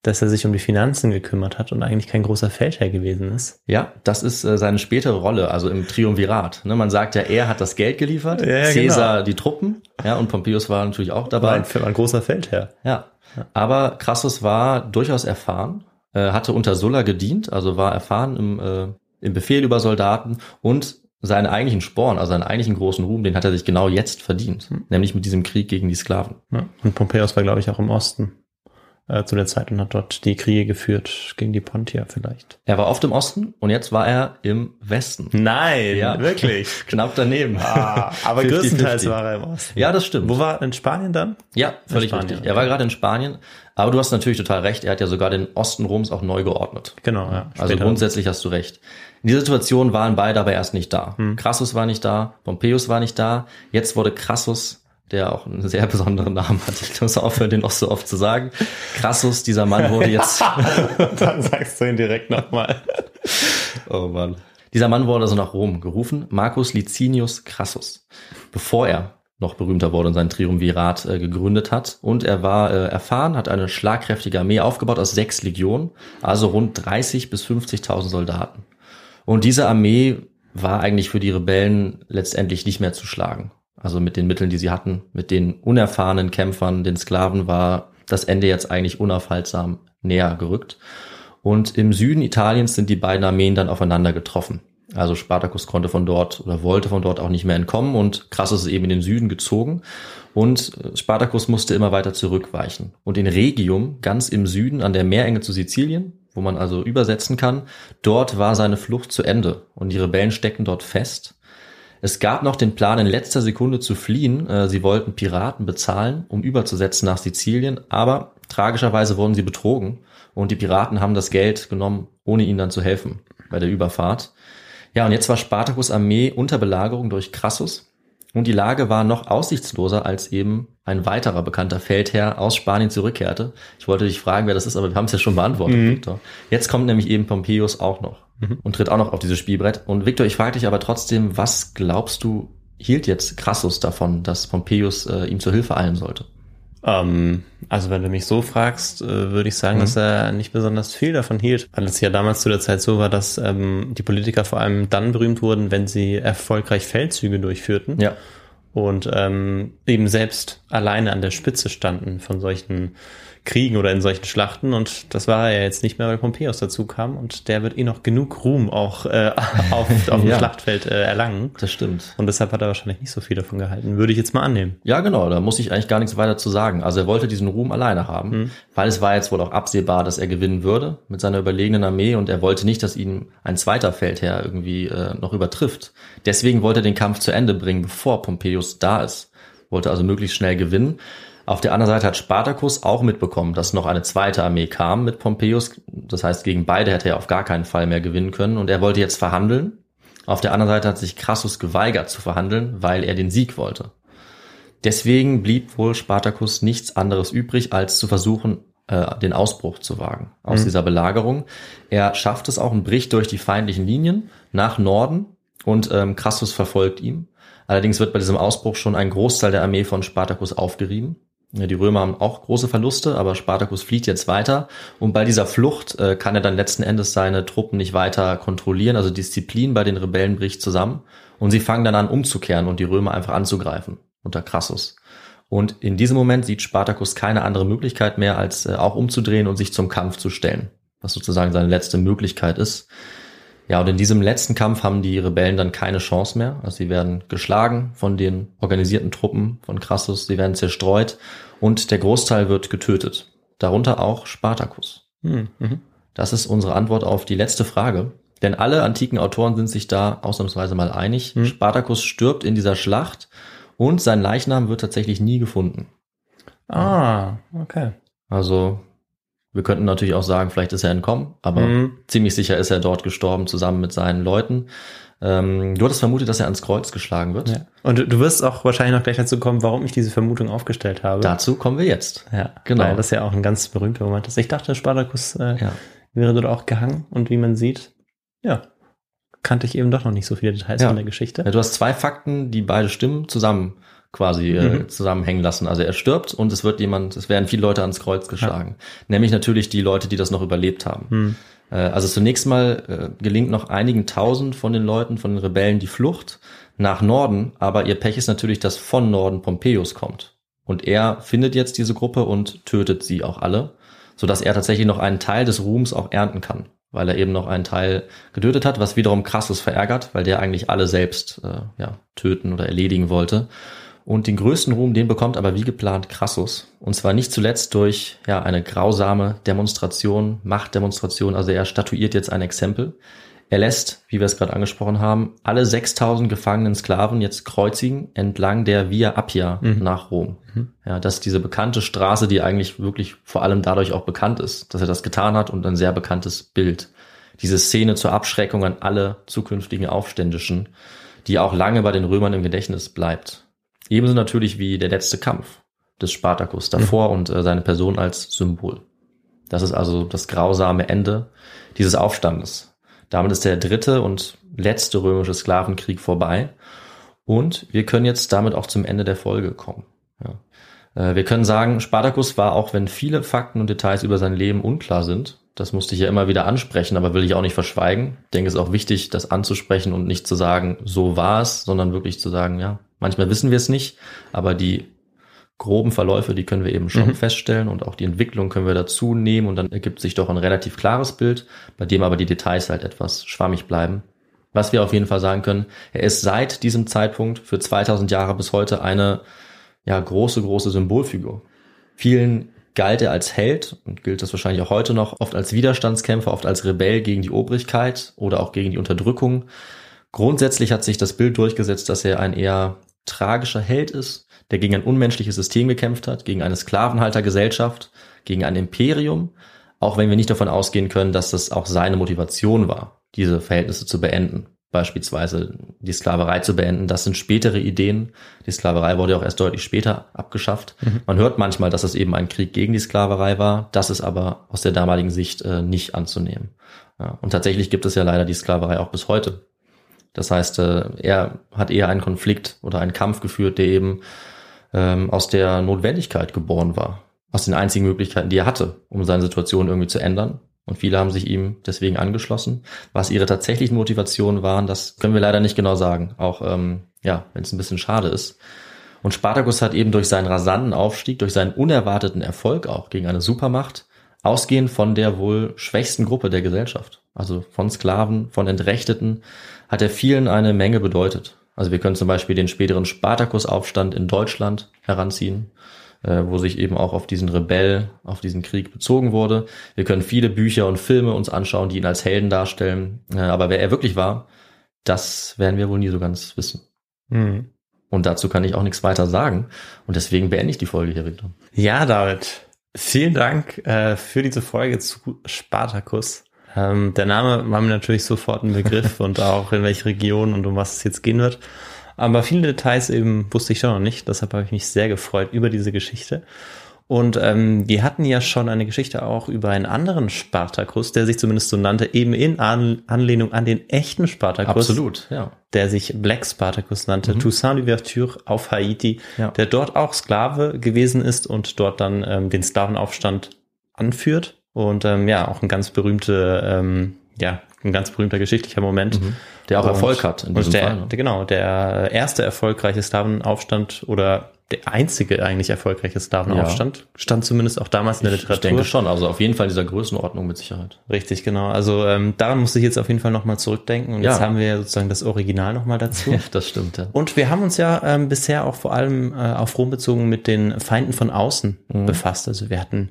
dass er sich um die Finanzen gekümmert hat und eigentlich kein großer Feldherr gewesen ist. Ja, das ist äh, seine spätere Rolle, also im Triumvirat. Ne, man sagt ja, er hat das Geld geliefert, Ja, ja, Caesar genau. die Truppen, ja, und Pompeius war natürlich auch War dabei. ein, ein großer Feldherr. Ja. Aber Crassus war durchaus erfahren, äh, hatte unter Sulla gedient, also war erfahren im, äh, im Befehl über Soldaten und seinen eigentlichen Sporn, also seinen eigentlichen großen Ruhm, den hat er sich genau jetzt verdient, nämlich mit diesem Krieg gegen die Sklaven. Ja. Und Pompeius war, glaube ich, auch im Osten äh, zu der Zeit und hat dort die Kriege geführt gegen die Pontier vielleicht. Er war oft im Osten und jetzt war er im Westen. Nein, Ja. wirklich. Knapp daneben. Ah, aber 50-50. größtenteils war er im Osten. Ja, das stimmt. Wo war er? In Spanien dann? Ja, völlig Spanien, richtig. Er war gerade in Spanien, aber du hast natürlich total recht, er hat ja sogar den Osten Roms auch neu geordnet. Genau, ja. Also Später. grundsätzlich hast du recht. In dieser Situation waren beide aber erst nicht da. Hm. Crassus war nicht da, Pompeius war nicht da. Jetzt wurde Crassus, der auch einen sehr besonderen Namen hat, ich muss aufhören, den auch so oft zu sagen. Crassus, dieser Mann wurde jetzt, dann sagst du ihn direkt nochmal. oh Mann. Dieser Mann wurde also nach Rom gerufen, Marcus Licinius Crassus, bevor er noch berühmter wurde und sein Triumvirat äh, gegründet hat. Und er war äh, erfahren, hat eine schlagkräftige Armee aufgebaut aus sechs Legionen, also rund 30 bis 50.000 Soldaten. Und diese Armee war eigentlich für die Rebellen letztendlich nicht mehr zu schlagen. Also mit den Mitteln, die sie hatten, mit den unerfahrenen Kämpfern, den Sklaven, war das Ende jetzt eigentlich unaufhaltsam näher gerückt. Und im Süden Italiens sind die beiden Armeen dann aufeinander getroffen. Also Spartacus konnte von dort oder wollte von dort auch nicht mehr entkommen und Crassus ist eben in den Süden gezogen und Spartacus musste immer weiter zurückweichen. Und in Regium, ganz im Süden an der Meerenge zu Sizilien, wo man also übersetzen kann, dort war seine Flucht zu Ende und die Rebellen steckten dort fest. Es gab noch den Plan, in letzter Sekunde zu fliehen. Äh, Sie wollten Piraten bezahlen, um überzusetzen nach Sizilien, aber tragischerweise wurden sie betrogen und die Piraten haben das Geld genommen, ohne ihnen dann zu helfen bei der Überfahrt. Ja, und jetzt war Spartacus Armee unter Belagerung durch Crassus und die Lage war noch aussichtsloser, als eben ein weiterer bekannter Feldherr aus Spanien zurückkehrte. Ich wollte dich fragen, wer das ist, aber wir haben es ja schon beantwortet, Victor. Jetzt kommt nämlich eben Pompeius auch noch und tritt auch noch auf dieses Spielbrett. Und Victor, ich frage dich aber trotzdem, was glaubst du, hielt jetzt Crassus davon, dass Pompeius äh, ihm zur Hilfe eilen sollte? Ähm, also wenn du mich so fragst, äh, würde ich Mhm. sagen, dass er nicht besonders viel davon hielt. Weil es ja damals zu der Zeit so war, dass ähm, die Politiker vor allem dann berühmt wurden, wenn sie erfolgreich Feldzüge durchführten. Ja. und ähm, eben selbst alleine an der Spitze standen von solchen Kriegen oder in solchen Schlachten und das war er ja jetzt nicht mehr, weil Pompeius dazu kam und der wird eh noch genug Ruhm auch äh, auf, auf dem Ja. Schlachtfeld äh, erlangen Das stimmt. und deshalb hat er wahrscheinlich nicht so viel davon gehalten, würde ich jetzt mal annehmen. Ja, genau, da muss ich eigentlich gar nichts weiter zu sagen. Also er wollte diesen Ruhm alleine haben, weil es war jetzt wohl auch absehbar, dass er gewinnen würde mit seiner überlegenen Armee und er wollte nicht, dass ihn ein zweiter Feldherr irgendwie äh, noch übertrifft. Deswegen wollte er den Kampf zu Ende bringen, bevor Pompeius da ist. Wollte also möglichst schnell gewinnen. Auf der anderen Seite hat Spartacus auch mitbekommen, dass noch eine zweite Armee kam mit Pompeius. Das heißt, gegen beide hätte er auf gar keinen Fall mehr gewinnen können und er wollte jetzt verhandeln. Auf der anderen Seite hat sich Crassus geweigert zu verhandeln, weil er den Sieg wollte. Deswegen blieb wohl Spartacus nichts anderes übrig, als zu versuchen, äh, den Ausbruch zu wagen aus dieser Belagerung. Er schafft es auch und bricht durch die feindlichen Linien nach Norden und ähm, Crassus verfolgt ihn. Allerdings wird bei diesem Ausbruch schon ein Großteil der Armee von Spartacus aufgerieben. Die Römer haben auch große Verluste, aber Spartacus flieht jetzt weiter und bei dieser Flucht äh, kann er dann letzten Endes seine Truppen nicht weiter kontrollieren, also Disziplin bei den Rebellen bricht zusammen und sie fangen dann an umzukehren und die Römer einfach anzugreifen unter Crassus. Und in diesem Moment sieht Spartacus keine andere Möglichkeit mehr, als äh, auch umzudrehen und sich zum Kampf zu stellen, was sozusagen seine letzte Möglichkeit ist. Ja, und in diesem letzten Kampf haben die Rebellen dann keine Chance mehr. Also sie werden geschlagen von den organisierten Truppen von Crassus, sie werden zerstreut und der Großteil wird getötet. Darunter auch Spartacus. Hm, mhm. Das ist unsere Antwort auf die letzte Frage. Denn alle antiken Autoren sind sich da ausnahmsweise mal einig. Hm. Spartacus stirbt in dieser Schlacht und sein Leichnam wird tatsächlich nie gefunden. Ah, okay. Also wir könnten natürlich auch sagen, vielleicht ist er entkommen, aber Mhm. ziemlich sicher ist er dort gestorben zusammen mit seinen Leuten. Ähm, du hattest vermutet, dass er ans Kreuz geschlagen wird. Ja. Und du- du wirst auch wahrscheinlich noch gleich dazu kommen, warum ich diese Vermutung aufgestellt habe. Dazu kommen wir jetzt. ja, genau. Weil das ja auch ein ganz berühmter Moment ist. Ich dachte, Spartacus äh, Ja. wäre dort auch gehangen und wie man sieht, ja, kannte ich eben doch noch nicht so viele Details Ja. von der Geschichte. Ja, du hast zwei Fakten, die beide stimmen, zusammen quasi äh, Mhm. zusammenhängen lassen. Also er stirbt und es wird jemand, es werden viele Leute ans Kreuz geschlagen. Nämlich natürlich die Leute, die das noch überlebt haben. Hm. Äh, Also zunächst mal äh, gelingt noch einigen tausend von den Leuten, von den Rebellen die Flucht nach Norden, aber ihr Pech ist natürlich, dass von Norden Pompeius kommt. Und er findet jetzt diese Gruppe und tötet sie auch alle, sodass er tatsächlich noch einen Teil des Ruhms auch ernten kann, weil er eben noch einen Teil getötet hat, was wiederum Crassus verärgert, weil der eigentlich alle selbst äh, ja, töten oder erledigen wollte. Und den größten Ruhm, den bekommt aber wie geplant Crassus. Und zwar nicht zuletzt durch ja, eine grausame Demonstration, Machtdemonstration. Also er statuiert jetzt ein Exempel. Er lässt, wie wir es gerade angesprochen haben, alle 6000 gefangenen Sklaven jetzt kreuzigen entlang der Via Appia nach Rom. Ja, das ist diese bekannte Straße, die eigentlich wirklich vor allem dadurch auch bekannt ist, dass er das getan hat und ein sehr bekanntes Bild. Diese Szene zur Abschreckung an alle zukünftigen Aufständischen, die auch lange bei den Römern im Gedächtnis bleibt. Ebenso natürlich wie der letzte Kampf des Spartacus davor und äh, seine Person als Symbol. Das ist also das grausame Ende dieses Aufstandes. Damit ist der dritte und letzte römische Sklavenkrieg vorbei. Und wir können jetzt damit auch zum Ende der Folge kommen. Ja. Äh, Wir können sagen, Spartacus war, auch wenn viele Fakten und Details über sein Leben unklar sind, das musste ich ja immer wieder ansprechen, aber will ich auch nicht verschweigen. Ich denke, es ist auch wichtig, das anzusprechen und nicht zu sagen, so war es, sondern wirklich zu sagen, ja, manchmal wissen wir es nicht, aber die groben Verläufe, die können wir eben schon Mhm. feststellen und auch die Entwicklung können wir dazu nehmen und dann ergibt sich doch ein relativ klares Bild, bei dem aber die Details halt etwas schwammig bleiben. Was wir auf jeden Fall sagen können, er ist seit diesem Zeitpunkt für 2000 Jahre bis heute eine ja, große, große Symbolfigur. Vielen galt er als Held und gilt das wahrscheinlich auch heute noch, oft als Widerstandskämpfer, oft als Rebell gegen die Obrigkeit oder auch gegen die Unterdrückung. Grundsätzlich hat sich das Bild durchgesetzt, dass er ein eher tragischer Held ist, der gegen ein unmenschliches System gekämpft hat, gegen eine Sklavenhaltergesellschaft, gegen ein Imperium, auch wenn wir nicht davon ausgehen können, dass das auch seine Motivation war, diese Verhältnisse zu beenden. Beispielsweise die Sklaverei zu beenden. Das sind spätere Ideen. Die Sklaverei wurde ja auch erst deutlich später abgeschafft. Man hört manchmal, dass es eben ein Krieg gegen die Sklaverei war. Das ist aber aus der damaligen Sicht äh, nicht anzunehmen. Ja, und tatsächlich gibt es ja leider die Sklaverei auch bis heute. Das heißt, äh, er hat eher einen Konflikt oder einen Kampf geführt, der eben ähm, aus der Notwendigkeit geboren war. Aus den einzigen Möglichkeiten, die er hatte, um seine Situation irgendwie zu ändern. Und viele haben sich ihm deswegen angeschlossen. Was ihre tatsächlichen Motivationen waren, das können wir leider nicht genau sagen. Auch, ähm, ja, wenn es ein bisschen schade ist. Und Spartacus hat eben durch seinen rasanten Aufstieg, durch seinen unerwarteten Erfolg auch gegen eine Supermacht, ausgehend von der wohl schwächsten Gruppe der Gesellschaft, also von Sklaven, von Entrechteten, hat er vielen eine Menge bedeutet. Also wir können zum Beispiel den späteren Spartacus-Aufstand in Deutschland heranziehen, äh, wo sich eben auch auf diesen Rebell, auf diesen Krieg bezogen wurde. Wir können viele Bücher und Filme uns anschauen, die ihn als Helden darstellen. Äh, aber wer er wirklich war, das werden wir wohl nie so ganz wissen. Mhm. Und dazu kann ich auch nichts weiter sagen. Und deswegen beende ich die Folge hier, Victor. Ja, David, vielen Dank äh, für diese Folge zu Spartacus. Ähm, der Name war mir natürlich sofort ein Begriff und auch in welche Region und um was es jetzt gehen wird. Aber viele Details eben wusste ich schon noch nicht. Deshalb habe ich mich sehr gefreut über diese Geschichte. Und ähm, wir hatten ja schon eine Geschichte auch über einen anderen Spartakus, der sich zumindest so nannte, eben in An Anlehnung an den echten Spartakus. Absolut, ja. Der sich Black Spartacus nannte, Toussaint Louverture auf Haiti, Ja. der dort auch Sklave gewesen ist und dort dann ähm, den Sklavenaufstand anführt. Und ähm, ja, auch ein ganz berühmte, ähm, ja, ein ganz berühmter geschichtlicher Moment. Der auch Und- Erfolg hat in und diesem der, Fall. ne? Genau, der erste erfolgreiche Sklavenaufstand oder der einzige eigentlich erfolgreiche Sklavenaufstand stand zumindest auch damals in der Ich Literatur. denke schon, also auf jeden Fall dieser Größenordnung mit Sicherheit. Richtig, genau. Also ähm, daran musste ich jetzt auf jeden Fall nochmal zurückdenken. Und Ja. jetzt haben wir sozusagen das Original nochmal dazu. Ja, das stimmt, ja. Und wir haben uns ja ähm, bisher auch vor allem äh, auf Rom bezogen mit den Feinden von außen Mhm. befasst. Also wir hatten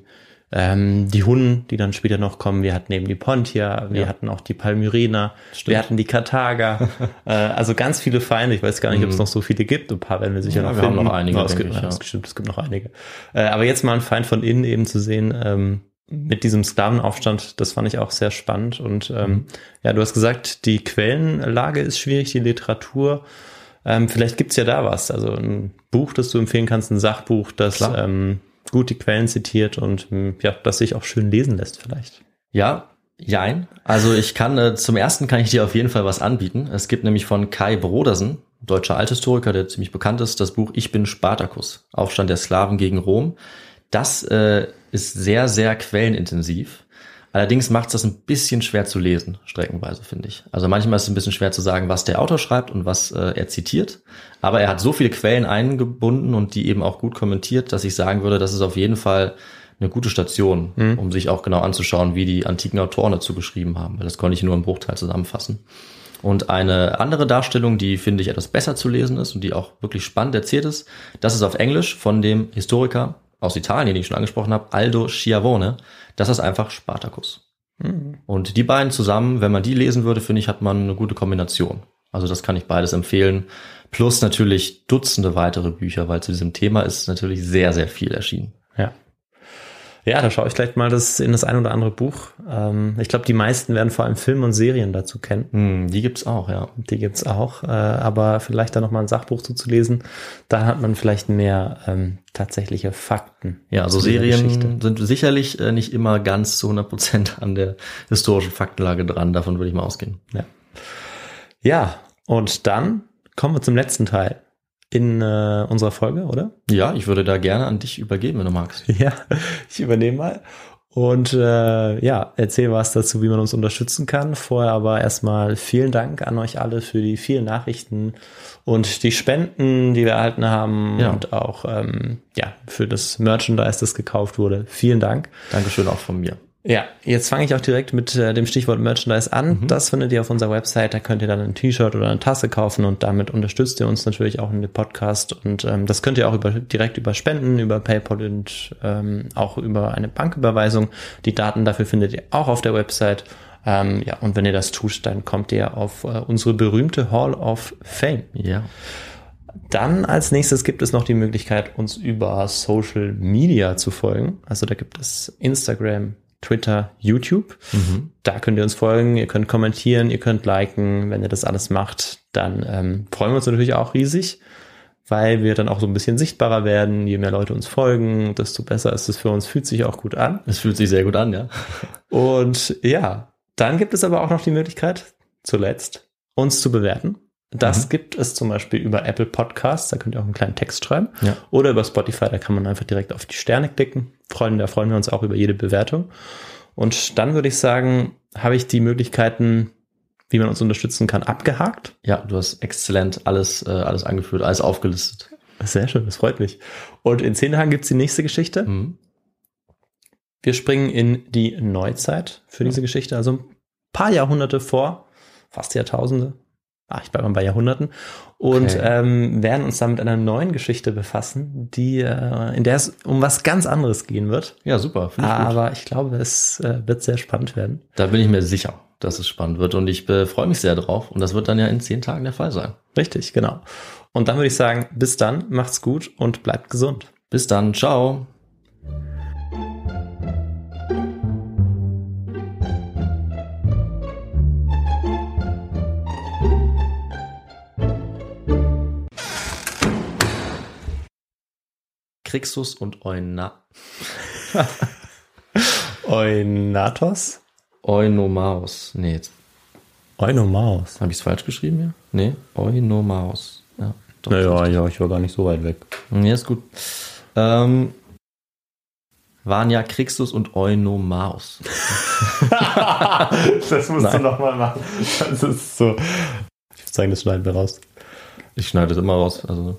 ähm, die Hunnen, die dann später noch kommen. Wir hatten eben die Pontier, wir Ja. hatten auch die Palmyrener, Stimmt. wir hatten die Karthager. äh, also ganz viele Feinde. Ich weiß gar nicht, ob es noch so viele gibt. Ein paar werden wir sicher Mhm. Ja, noch wir haben finden. noch einige, Ja, es gibt, ich, ja. stimmt, es gibt noch einige. Äh, aber jetzt mal ein Feind von innen eben zu sehen. Ähm, mit diesem Sklavenaufstand, das fand ich auch sehr spannend. Und ähm, Mhm. ja, du hast gesagt, die Quellenlage ist schwierig, die Literatur. Ähm, vielleicht gibt's ja da was. Also ein Buch, das du empfehlen kannst, ein Sachbuch, das Klar. ähm, gut die Quellen zitiert und ähm, ja, das sich auch schön lesen lässt vielleicht. Ja, jein. Also ich kann, äh, zum ersten kann ich dir auf jeden Fall was anbieten. Es gibt nämlich von Kai Brodersen, deutscher Althistoriker, der ziemlich bekannt ist, das Buch Ich bin Spartacus, Aufstand der Sklaven gegen Rom. Das äh, ist sehr, sehr quellenintensiv. Allerdings macht es das ein bisschen schwer zu lesen, streckenweise, finde ich. Also manchmal ist es ein bisschen schwer zu sagen, was der Autor schreibt und was äh, er zitiert. Aber er hat so viele Quellen eingebunden und die eben auch gut kommentiert, dass ich sagen würde, das ist auf jeden Fall eine gute Station, um sich auch genau anzuschauen, wie die antiken Autoren dazu geschrieben haben. Weil das konnte ich nur im Bruchteil zusammenfassen. Und eine andere Darstellung, die finde ich etwas besser zu lesen ist und die auch wirklich spannend erzählt ist, das ist auf Englisch von dem Historiker aus Italien, den ich schon angesprochen habe, Aldo Schiavone. Das ist einfach Spartacus. Und die beiden zusammen, wenn man die lesen würde, finde ich, hat man eine gute Kombination. Also das kann ich beides empfehlen. Plus natürlich Dutzende weitere Bücher, weil zu diesem Thema ist natürlich sehr, sehr viel erschienen. Ja. Da schaue ich gleich mal das in das ein oder andere Buch. Ähm, ich glaube, die meisten werden vor allem Filme und Serien dazu kennen. Hm, die gibt's auch, ja. Die gibt's auch, äh, aber vielleicht da noch mal ein Sachbuch zuzulesen, da hat man vielleicht mehr ähm, tatsächliche Fakten. Ja, also Serien sind sicherlich äh, nicht immer ganz zu 100 Prozent an der historischen Faktenlage dran. Davon würde ich mal ausgehen. Ja. ja, und dann kommen wir zum letzten Teil in äh, unserer Folge, oder? Ja, ich würde da gerne an dich übergeben, wenn du magst. Ja, ich übernehme mal. Und äh, ja, erzähl was dazu, wie man uns unterstützen kann. Vorher aber erstmal vielen Dank an euch alle für die vielen Nachrichten und die Spenden, die wir erhalten haben Ja. und auch ähm, ja für das Merchandise, das gekauft wurde. Vielen Dank. Dankeschön auch von mir. Ja, jetzt fange ich auch direkt mit äh, dem Stichwort Merchandise an. Das findet ihr auf unserer Website. Da könnt ihr dann ein T-Shirt oder eine Tasse kaufen und damit unterstützt ihr uns natürlich auch in dem Podcast. Und ähm, das könnt ihr auch über, direkt über Spenden, über PayPal und ähm, auch über eine Banküberweisung. Die Daten dafür findet ihr auch auf der Website. Ähm, ja, und wenn ihr das tut, dann kommt ihr auf äh, unsere berühmte Hall of Fame. Ja. Dann als nächstes gibt es noch die Möglichkeit, uns über Social Media zu folgen. Also da gibt es Instagram, Twitter, YouTube. Da könnt ihr uns folgen, ihr könnt kommentieren, ihr könnt liken. Wenn ihr das alles macht, dann ähm, freuen wir uns natürlich auch riesig, weil wir dann auch so ein bisschen sichtbarer werden. Je mehr Leute uns folgen, desto besser ist es für uns, fühlt sich auch gut an. Es fühlt sich sehr gut an, ja. Und ja, dann gibt es aber auch noch die Möglichkeit, zuletzt, uns zu bewerten. Das gibt es zum Beispiel über Apple Podcasts, da könnt ihr auch einen kleinen Text schreiben. Ja. Oder über Spotify, da kann man einfach direkt auf die Sterne klicken. Freuen, da freuen wir uns auch über jede Bewertung. Und dann würde ich sagen, habe ich die Möglichkeiten, wie man uns unterstützen kann, abgehakt. Ja, du hast exzellent alles, äh, alles angeführt, alles aufgelistet. Sehr schön, das freut mich. Und in zehn Tagen gibt's die nächste Geschichte. Mhm. Wir springen in die Neuzeit für diese Geschichte, also ein paar Jahrhunderte vor, fast Jahrtausende. Ah, ich bleibe mal bei Jahrhunderten. Und Okay. ähm, werden uns dann mit einer neuen Geschichte befassen, die, äh, in der es um was ganz anderes gehen wird. Ja, super. Ich gut. Aber ich glaube, es äh, wird sehr spannend werden. Da bin ich mir sicher, dass es spannend wird und ich äh, freue mich sehr drauf. Und das wird dann ja in zehn Tagen der Fall sein. Richtig, genau. Und dann würde ich sagen, bis dann, macht's gut und bleibt gesund. Bis dann, ciao. Crixus und Euna Eunatos? Eunomaus. Nee, jetzt Eunomaus. habe ich es falsch geschrieben hier? Nee, Eunomaus. Ja, doch. Naja, ja, ich war gar nicht so weit weg. Nee, ist gut. Ähm, waren ja Crixus und Eunomaus. das musst Nein. du nochmal machen. Das ist so. Ich würde sagen, das schneiden wir raus. Ich schneide das immer raus. Also